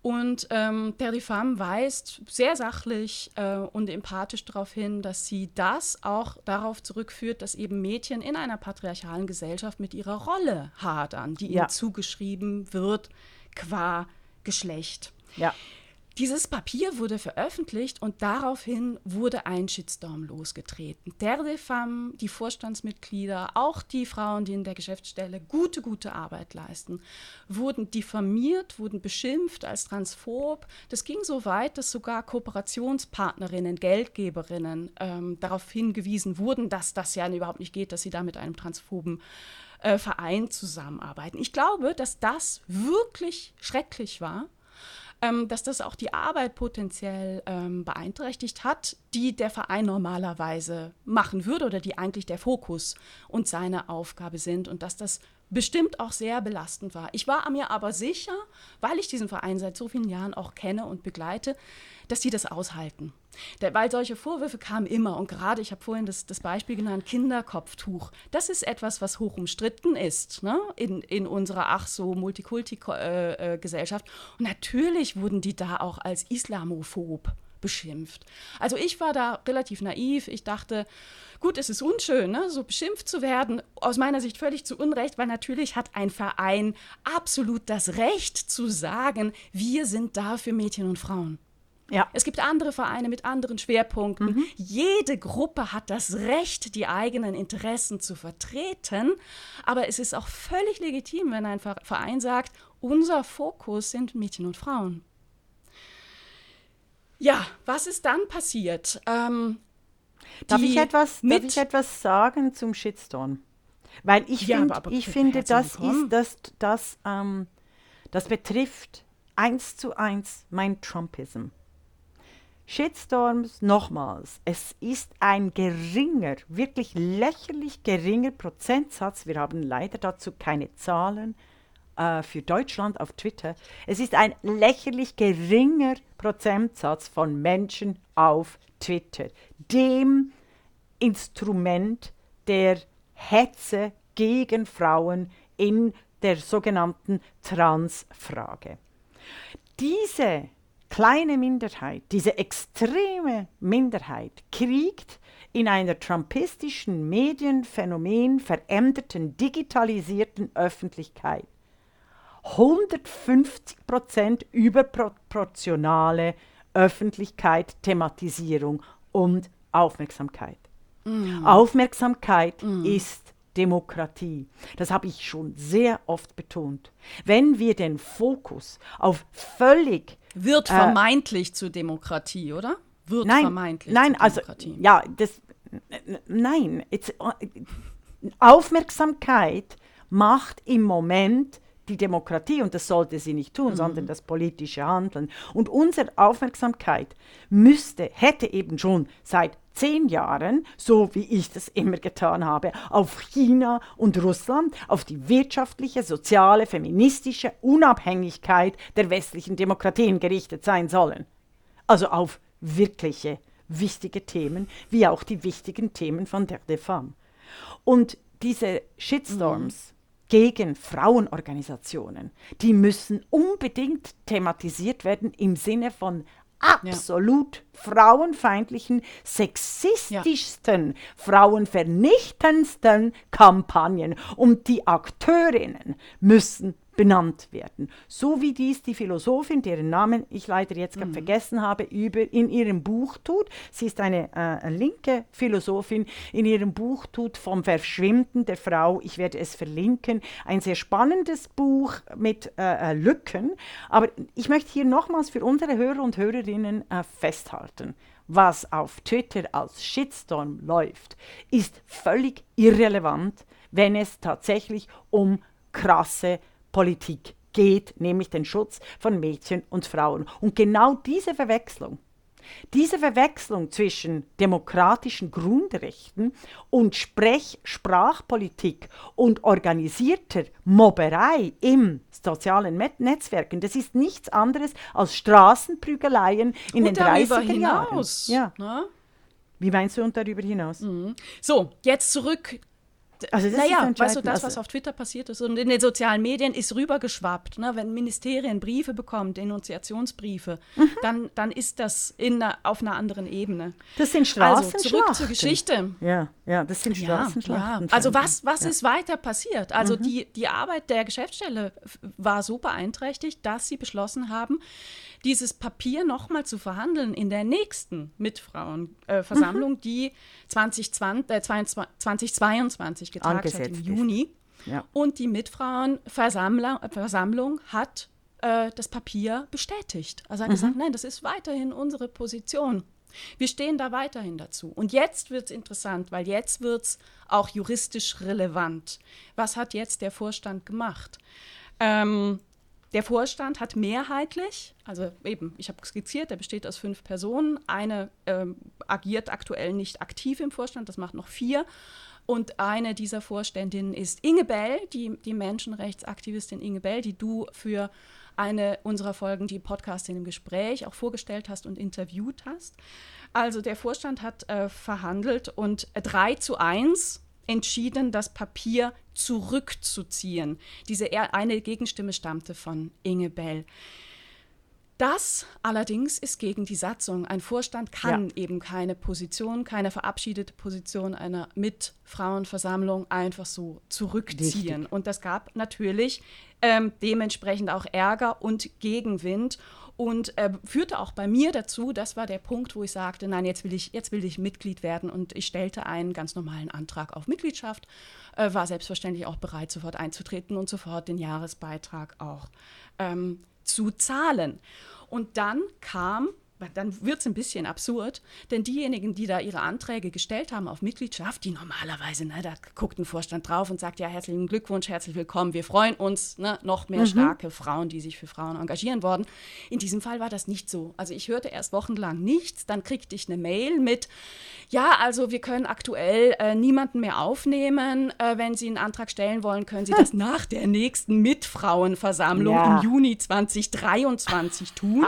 Und ähm, Terre Femme weist sehr sachlich äh, und empathisch darauf hin, dass sie das auch darauf zurückführt, dass eben Mädchen in einer patriarchalen Gesellschaft mit ihrer Rolle hadern, die Ja. ihnen zugeschrieben wird qua Geschlecht. Ja. Dieses Papier wurde veröffentlicht und daraufhin wurde ein Shitstorm losgetreten. Des Femmes, die Vorstandsmitglieder, auch die Frauen, die in der Geschäftsstelle gute, gute Arbeit leisten, wurden diffamiert, wurden beschimpft als transphob. Das ging so weit, dass sogar Kooperationspartnerinnen, Geldgeberinnen ähm, darauf hingewiesen wurden, dass das ja überhaupt nicht geht, dass sie da mit einem transphoben äh, Verein zusammenarbeiten. Ich glaube, dass das wirklich schrecklich war ähm, dass das auch die Arbeit potenziell ähm, beeinträchtigt hat, die der Verein normalerweise machen würde oder die eigentlich der Fokus und seine Aufgabe sind und dass das bestimmt auch sehr belastend war. Ich war mir aber sicher, weil ich diesen Verein seit so vielen Jahren auch kenne und begleite, dass die das aushalten. Der, weil solche Vorwürfe kamen immer und gerade, ich habe vorhin das, das Beispiel genannt, Kinderkopftuch. Das ist etwas, was hoch umstritten ist ne? in, in unserer ach so Multikulti-Gesellschaft. und natürlich wurden die da auch als islamophob beschimpft. Also ich war da relativ naiv. Ich dachte, gut, es ist unschön, ne, so beschimpft zu werden. Aus meiner Sicht völlig zu Unrecht, weil natürlich hat ein Verein absolut das Recht zu sagen, wir sind da für Mädchen und Frauen. Ja. Es gibt andere Vereine mit anderen Schwerpunkten. Jede Gruppe hat das Recht, die eigenen Interessen zu vertreten. Aber es ist auch völlig legitim, wenn ein Verein sagt, unser Fokus sind Mädchen und Frauen. Ja, was ist dann passiert? Ähm, Darf ich, etwas, darf ich etwas sagen zum Shitstorm? Weil ich, Ja, find, aber- aber ich finde, das ist das, das, ähm, das betrifft eins zu eins mein Trumpism. Shitstorms, nochmals, es ist ein geringer, wirklich lächerlich geringer Prozentsatz. Wir haben leider dazu keine Zahlen äh, für Deutschland auf Twitter. Es ist ein lächerlich geringer Prozentsatz von Menschen auf Twitter, dem Instrument der Hetze gegen Frauen in der sogenannten Transfrage. Diese kleine Minderheit, diese extreme Minderheit kriegt in einer trumpistischen Medienphänomen veränderten, digitalisierten Öffentlichkeit 150 Prozent überproportionale Öffentlichkeit, Thematisierung und Aufmerksamkeit. Aufmerksamkeit ist Demokratie. Das habe ich schon sehr oft betont. Wenn wir den Fokus auf völlig wird vermeintlich zur Demokratie, oder? Wird nein, vermeintlich nein, zur also Demokratie. ja, das nein, it's, Aufmerksamkeit macht im Moment die Demokratie und das sollte sie nicht tun, sondern das politische Handeln. Und unsere Aufmerksamkeit müsste, hätte eben schon seit zehn Jahren, so wie ich das immer getan habe, auf China und Russland, auf die wirtschaftliche, soziale, feministische Unabhängigkeit der westlichen Demokratien gerichtet sein sollen. Also auf wirkliche, wichtige Themen, wie auch die wichtigen Themen von der de Femme. Und diese Shitstorms gegen Frauenorganisationen, die müssen unbedingt thematisiert werden im Sinne von absolut frauenfeindlichen, sexistischsten, frauenvernichtendsten Kampagnen. Und die Akteurinnen müssen benannt werden. So wie dies die Philosophin, deren Namen ich leider jetzt gerade vergessen habe, über, in ihrem Buch tut. Sie ist eine äh, linke Philosophin. In ihrem Buch tut vom Verschwinden der Frau, ich werde es verlinken, ein sehr spannendes Buch mit äh, äh, Lücken. Aber ich möchte hier nochmals für unsere Hörer und Hörerinnen äh, festhalten. Was auf Twitter als Shitstorm läuft, ist völlig irrelevant, wenn es tatsächlich um krasse Politik geht, nämlich den Schutz von Mädchen und Frauen. Und genau diese Verwechslung, diese Verwechslung zwischen demokratischen Grundrechten und Sprech Sprachpolitik und organisierter Mobberei im sozialen Netzwerken, das ist nichts anderes als Straßenprügeleien in und den 30er hinaus, Jahren. Ja. Ne? Wie meinst du und darüber hinaus? Mhm. So, jetzt zurück also das naja, ist weißt du, das, was also auf Twitter passiert ist und in den sozialen Medien ist rübergeschwappt. Ne? Wenn Ministerien Briefe bekommen, Denunziationsbriefe, mhm. dann, dann ist das in, auf einer anderen Ebene. Das sind Straßenschlachten. Also zurück zur Geschichte. Ja, ja das sind Straßenschlachten. Ja. Also was, was ja. ist weiter passiert? Also mhm. die, die Arbeit der Geschäftsstelle war so beeinträchtigt, dass sie beschlossen haben, dieses Papier nochmal zu verhandeln in der nächsten Mitfrauenversammlung, mhm. die 2020, äh, 2022 getagt hat im Juni. Ja. Und die Mitfrauenversammlung hat äh, das Papier bestätigt. Also hat mhm. gesagt, nein, das ist weiterhin unsere Position. Wir stehen da weiterhin dazu. Und jetzt wird es interessant, weil jetzt wird es auch juristisch relevant. Was hat jetzt der Vorstand gemacht? Ähm, der Vorstand hat mehrheitlich, also eben, ich habe skizziert, der besteht aus fünf Personen. Eine ähm, agiert aktuell nicht aktiv im Vorstand, das macht noch vier. Und eine dieser Vorständinnen ist Inge Bell, die, die Menschenrechtsaktivistin Inge Bell, die du für eine unserer Folgen, die Podcastin im Gespräch, auch vorgestellt hast und interviewt hast. Also der Vorstand hat äh, verhandelt und 3 zu 1 entschieden, das Papier zurückzuziehen. Diese eine Gegenstimme stammte von Inge Bell. Das allerdings ist gegen die Satzung. Ein Vorstand kann ja. eben keine Position, keine verabschiedete Position einer Mitfrauenversammlung einfach so zurückziehen. Richtig. Und das gab natürlich ähm, dementsprechend auch Ärger und Gegenwind und äh, führte auch bei mir dazu, das war der Punkt, wo ich sagte, nein, jetzt will ich, jetzt will ich Mitglied werden und ich stellte einen ganz normalen Antrag auf Mitgliedschaft, äh, war selbstverständlich auch bereit, sofort einzutreten und sofort den Jahresbeitrag auch ähm, zu zahlen. Und dann kam dann wird es ein bisschen absurd, denn diejenigen, die da ihre Anträge gestellt haben auf Mitgliedschaft, die normalerweise, ne, da guckt ein Vorstand drauf und sagt, ja, herzlichen Glückwunsch, herzlich willkommen, wir freuen uns, ne, noch mehr mhm. starke Frauen, die sich für Frauen engagieren worden. In diesem Fall war das nicht so. Also ich hörte erst wochenlang nichts, dann kriegte ich eine Mail mit, ja, also wir können aktuell äh, niemanden mehr aufnehmen. Äh, wenn Sie einen Antrag stellen wollen, können Sie das nach der nächsten Mitfrauenversammlung ja. im Juni 2023 tun.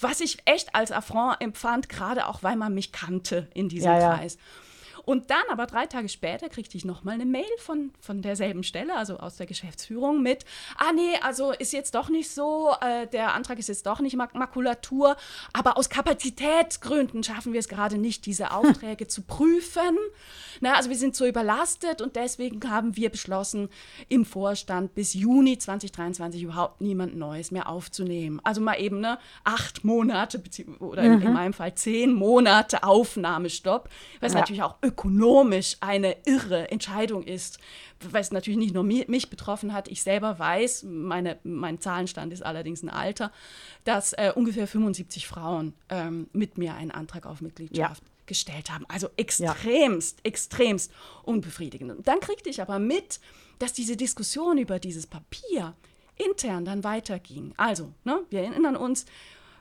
Was ich echt als Affront empfand, gerade auch, weil man mich kannte in diesem ja, Kreis. Und dann aber drei Tage später kriegte ich nochmal eine Mail von, von derselben Stelle, also aus der Geschäftsführung mit, ah nee, also ist jetzt doch nicht so, äh, der Antrag ist jetzt doch nicht Mak Makulatur, aber aus Kapazitätsgründen schaffen wir es gerade nicht, diese Aufträge zu prüfen. Na, also wir sind so überlastet und deswegen haben wir beschlossen, im Vorstand bis Juni 2023 überhaupt niemand Neues mehr aufzunehmen. Also mal eben ne, acht Monate oder mhm. in, in, meinem Fall zehn Monate Aufnahmestopp, was ja. natürlich auch ökonomisch eine irre Entscheidung ist, weil es natürlich nicht nur mich betroffen hat. Ich selber weiß, meine, mein Zahlenstand ist allerdings ein Alter, dass äh, ungefähr 75 Frauen ähm, mit mir einen Antrag auf Mitgliedschaft ja. gestellt haben. Also extremst, ja. extremst unbefriedigend. Und dann kriegte ich aber mit, dass diese Diskussion über dieses Papier intern dann weiterging. Also, ne, wir erinnern uns,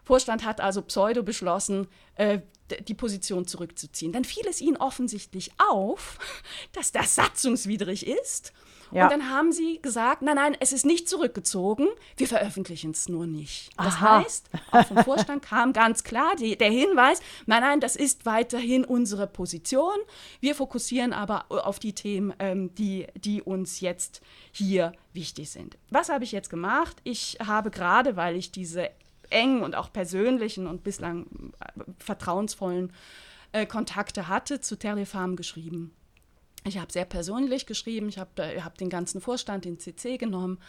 Vorstand hat also pseudo beschlossen, äh, die Position zurückzuziehen. Dann fiel es ihnen offensichtlich auf, dass das satzungswidrig ist. Ja. Und dann haben sie gesagt, nein, nein, es ist nicht zurückgezogen, wir veröffentlichen es nur nicht. Das Aha. heißt, auch vom Vorstand kam ganz klar die, der Hinweis, nein, nein, das ist weiterhin unsere Position. Wir fokussieren aber auf die Themen, ähm, die, die uns jetzt hier wichtig sind. Was habe ich jetzt gemacht? Ich habe gerade, weil ich diese engen und auch persönlichen und bislang äh, vertrauensvollen äh, Kontakte hatte, zu Terrefarm geschrieben. Ich habe sehr persönlich geschrieben, ich habe äh, hab den ganzen Vorstand in CC genommen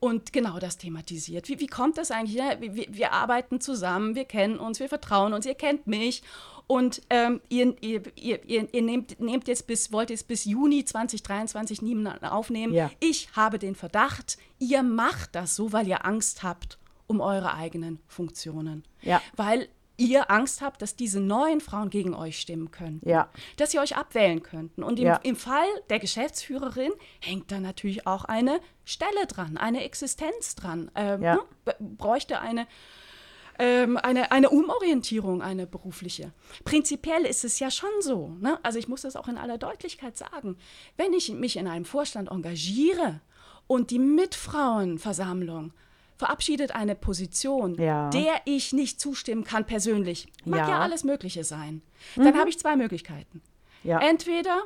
und genau das thematisiert. Wie, wie kommt das eigentlich? Ja, wir, wir, arbeiten zusammen, wir kennen uns, wir vertrauen uns, ihr kennt mich und ähm, ihr, ihr, ihr, ihr, nehmt, nehmt jetzt bis, wollt jetzt bis Juni 2023 niemanden aufnehmen. Ja. Ich habe den Verdacht, ihr macht das so, weil ihr Angst habt um eure eigenen Funktionen. Ja. Weil ihr Angst habt, dass diese neuen Frauen gegen euch stimmen könnten. Ja. Dass sie euch abwählen könnten. Und im, Ja. im Fall der Geschäftsführerin hängt da natürlich auch eine Stelle dran, eine Existenz dran. Ähm, Ja. ne? Bräuchte eine, ähm, eine, eine Umorientierung, eine berufliche. Prinzipiell ist es ja schon so. Ne? Also ich muss das auch in aller Deutlichkeit sagen. Wenn ich mich in einem Vorstand engagiere und die Mitfrauenversammlung verabschiedet eine Position, Ja. der ich nicht zustimmen kann persönlich, mag ja, Ja. alles Mögliche sein, dann habe ich zwei Möglichkeiten. Ja. Entweder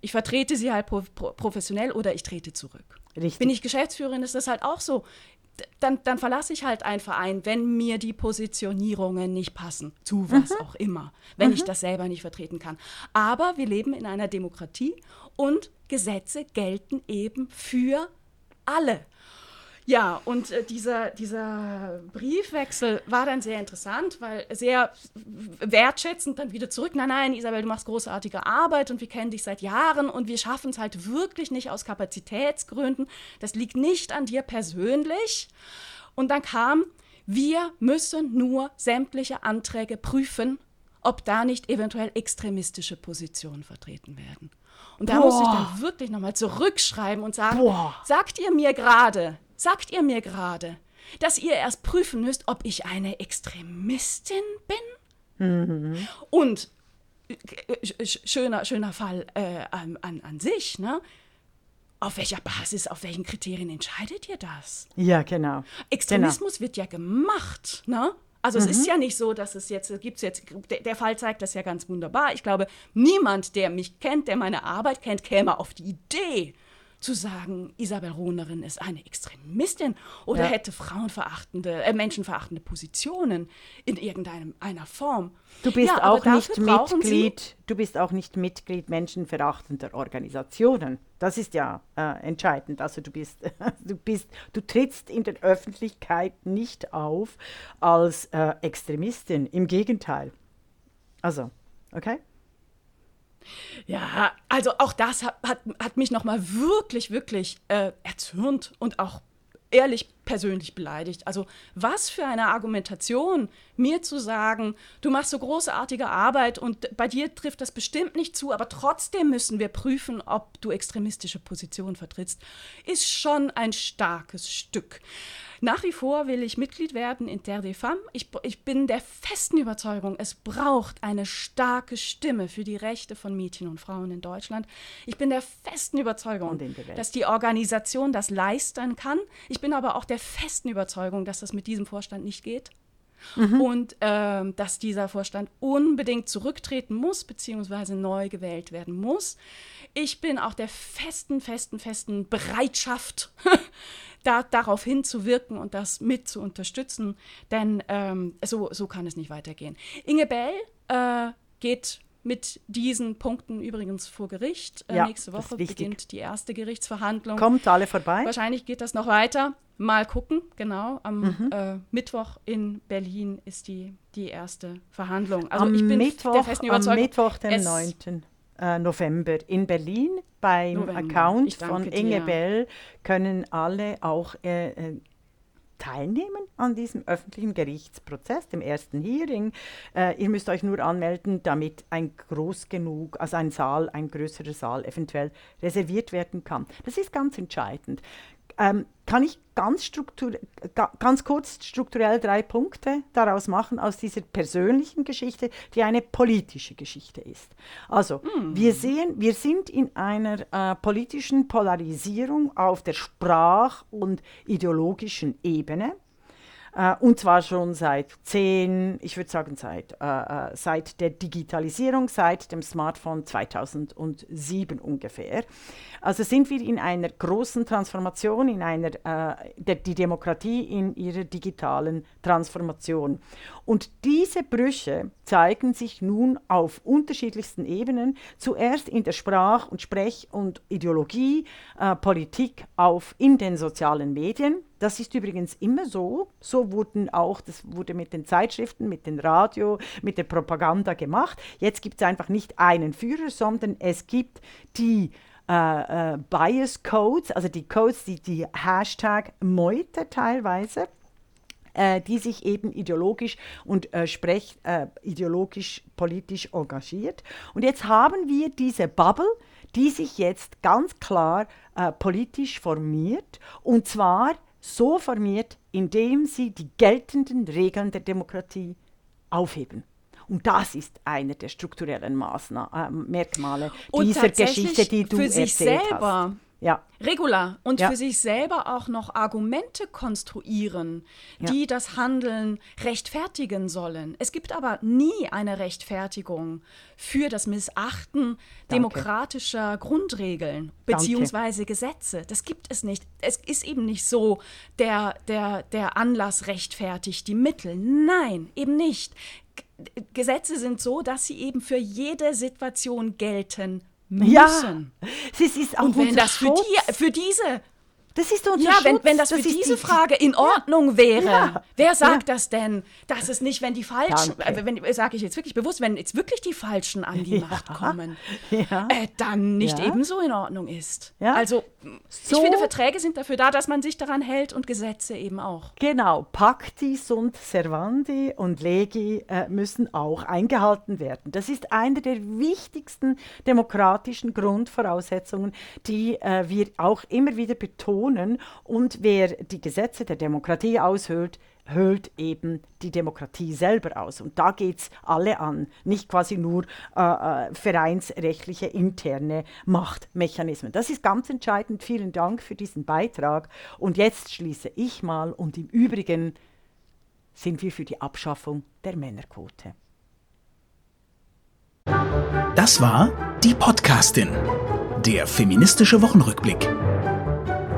ich vertrete sie halt pro, pro, professionell oder ich trete zurück. Richtig. Bin ich Geschäftsführerin, ist das halt auch so. Dann, dann verlasse ich halt einen Verein, wenn mir die Positionierungen nicht passen. Zu was Mhm. auch immer. Wenn ich das selber nicht vertreten kann. Aber wir leben in einer Demokratie und Gesetze gelten eben für alle. Ja, und äh, dieser, dieser Briefwechsel war dann sehr interessant, weil sehr wertschätzend dann wieder zurück. Nein, nein, Isabel, du machst großartige Arbeit und wir kennen dich seit Jahren und wir schaffen es halt wirklich nicht aus Kapazitätsgründen. Das liegt nicht an dir persönlich. Und dann kam, wir müssen nur sämtliche Anträge prüfen, ob da nicht eventuell extremistische Positionen vertreten werden. Und da musste ich dann wirklich nochmal zurückschreiben und sagen, Boah. sagt ihr mir gerade, sagt ihr mir gerade, dass ihr erst prüfen müsst, ob ich eine Extremistin bin? Und äh, sch- schöner, schöner Fall äh, an, an, sich, ne? Auf welcher Basis, auf welchen Kriterien entscheidet ihr das? Ja, genau. Extremismus wird ja gemacht, ne? Also es ist ja nicht so, dass es jetzt, gibt's jetzt, der, der Fall zeigt das ja ganz wunderbar. Ich glaube, niemand, der mich kennt, der meine Arbeit kennt, käme auf die Idee zu sagen, Isabel Rohnerin ist eine Extremistin oder Ja. hätte frauenverachtende, äh, menschenverachtende Positionen in irgendeiner einer Form. Du bist Ja, auch nicht Sie- Mitglied, du bist auch nicht Mitglied menschenverachtender Organisationen. Das ist ja äh, entscheidend. Also du bist, du bist, du trittst in der Öffentlichkeit nicht auf als äh, Extremistin. Im Gegenteil. Also, okay? Ja, also auch das hat, hat, hat mich nochmal wirklich, wirklich äh, erzürnt und auch ehrlich persönlich beleidigt. Also was für eine Argumentation, mir zu sagen, du machst so großartige Arbeit und bei dir trifft das bestimmt nicht zu, aber trotzdem müssen wir prüfen, ob du extremistische Positionen vertrittst, ist schon ein starkes Stück. Nach wie vor will ich Mitglied werden in Terre des Femmes. Ich, ich bin der festen Überzeugung, es braucht eine starke Stimme für die Rechte von Mädchen und Frauen in Deutschland. Ich bin der festen Überzeugung, dass die Organisation das leisten kann. Ich bin aber auch der festen Überzeugung, dass das mit diesem Vorstand nicht geht. Und ähm, dass dieser Vorstand unbedingt zurücktreten muss, beziehungsweise neu gewählt werden muss. Ich bin auch der festen, festen, festen Bereitschaft, da, darauf hinzuwirken und das mit zu unterstützen, denn ähm, so, so kann es nicht weitergehen. Inge Bell äh, geht mit diesen Punkten übrigens vor Gericht. Äh, Ja, nächste Woche beginnt die erste Gerichtsverhandlung. Kommt alle vorbei. Wahrscheinlich geht das noch weiter. Mal gucken, genau. Am Mhm. äh, Mittwoch in Berlin ist die, die erste Verhandlung. Also am, ich bin Mittwoch, der festen am Überzeugung. Mittwoch, dem es- 9. äh, November in Berlin beim November. Account von. Inge Bell können alle auch äh, äh, teilnehmen an diesem öffentlichen Gerichtsprozess, dem ersten Hearing. Äh, ihr müsst euch nur anmelden, damit ein groß genug, also ein Saal, ein größerer Saal eventuell reserviert werden kann. Das ist ganz entscheidend. Ähm, kann ich ganz, struktur ga, ganz kurz strukturell drei Punkte daraus machen aus dieser persönlichen Geschichte, die eine politische Geschichte ist. Also, wir sehen, wir sind in einer äh, politischen Polarisierung auf der sprach- und ideologischen Ebene. Äh, und zwar schon seit zehn, ich würde sagen seit, äh, äh, seit der Digitalisierung, seit dem Smartphone 2007 ungefähr. Also sind wir in einer großen Transformation, in einer, äh, der, die Demokratie in ihrer digitalen Transformation. Und diese Brüche zeigen sich nun auf unterschiedlichsten Ebenen, zuerst in der Sprach- und Sprech- und Ideologie, äh, Politik auf in den sozialen Medien. Das ist übrigens immer so. So wurden auch, das wurde mit den Zeitschriften, mit dem Radio, mit der Propaganda gemacht. Jetzt gibt es einfach nicht einen Führer, sondern es gibt die äh, äh, Bias Codes, also die Codes, die die Hashtag Meute teilweise äh, die sich eben ideologisch und äh, sprech, äh, ideologisch politisch engagiert. Und jetzt haben wir diese Bubble, die sich jetzt ganz klar äh, politisch formiert und zwar so formiert, indem sie die geltenden Regeln der Demokratie aufheben. Und das ist einer der strukturellen Maßnahmen, äh, Merkmale Und dieser Geschichte, die du für sich erzählt selber hast. Ja. regular und Ja. für sich selber auch noch Argumente konstruieren, Ja. die das Handeln rechtfertigen sollen. Es gibt aber nie eine Rechtfertigung für das Missachten demokratischer Grundregeln beziehungsweise Gesetze. Das gibt es nicht. Es ist eben nicht so, der, der, der Anlass rechtfertigt die Mittel. Nein, eben nicht. Gesetze sind so, dass sie eben für jede Situation gelten müssen. Ja, es ist, auch Und wenn das für, die, für diese, das ist unser ja, wenn, Schutz. wenn das für ist diese die- Frage in Ordnung wäre, Ja. wer sagt das denn? Dass es nicht, wenn die Falschen, äh, wenn sage ich jetzt wirklich bewusst, wenn jetzt wirklich die Falschen an die Ja. Macht kommen, Ja. äh, dann nicht Ja. ebenso in Ordnung ist. Ja. Also So- ich finde, Verträge sind dafür da, dass man sich daran hält und Gesetze eben auch. Genau, Pacti sunt servandi und Legi äh, müssen auch eingehalten werden. Das ist eine der wichtigsten demokratischen Grundvoraussetzungen, die äh, wir auch immer wieder betonen. Und wer die Gesetze der Demokratie aushöhlt, höhlt eben die Demokratie selber aus. Und da geht es alle an, nicht quasi nur äh, äh, vereinsrechtliche interne Machtmechanismen. Das ist ganz entscheidend. Vielen Dank für diesen Beitrag. Und jetzt schließe ich mal und im Übrigen sind wir für die Abschaffung der Männerquote. Das war die Podcastin, der feministische Wochenrückblick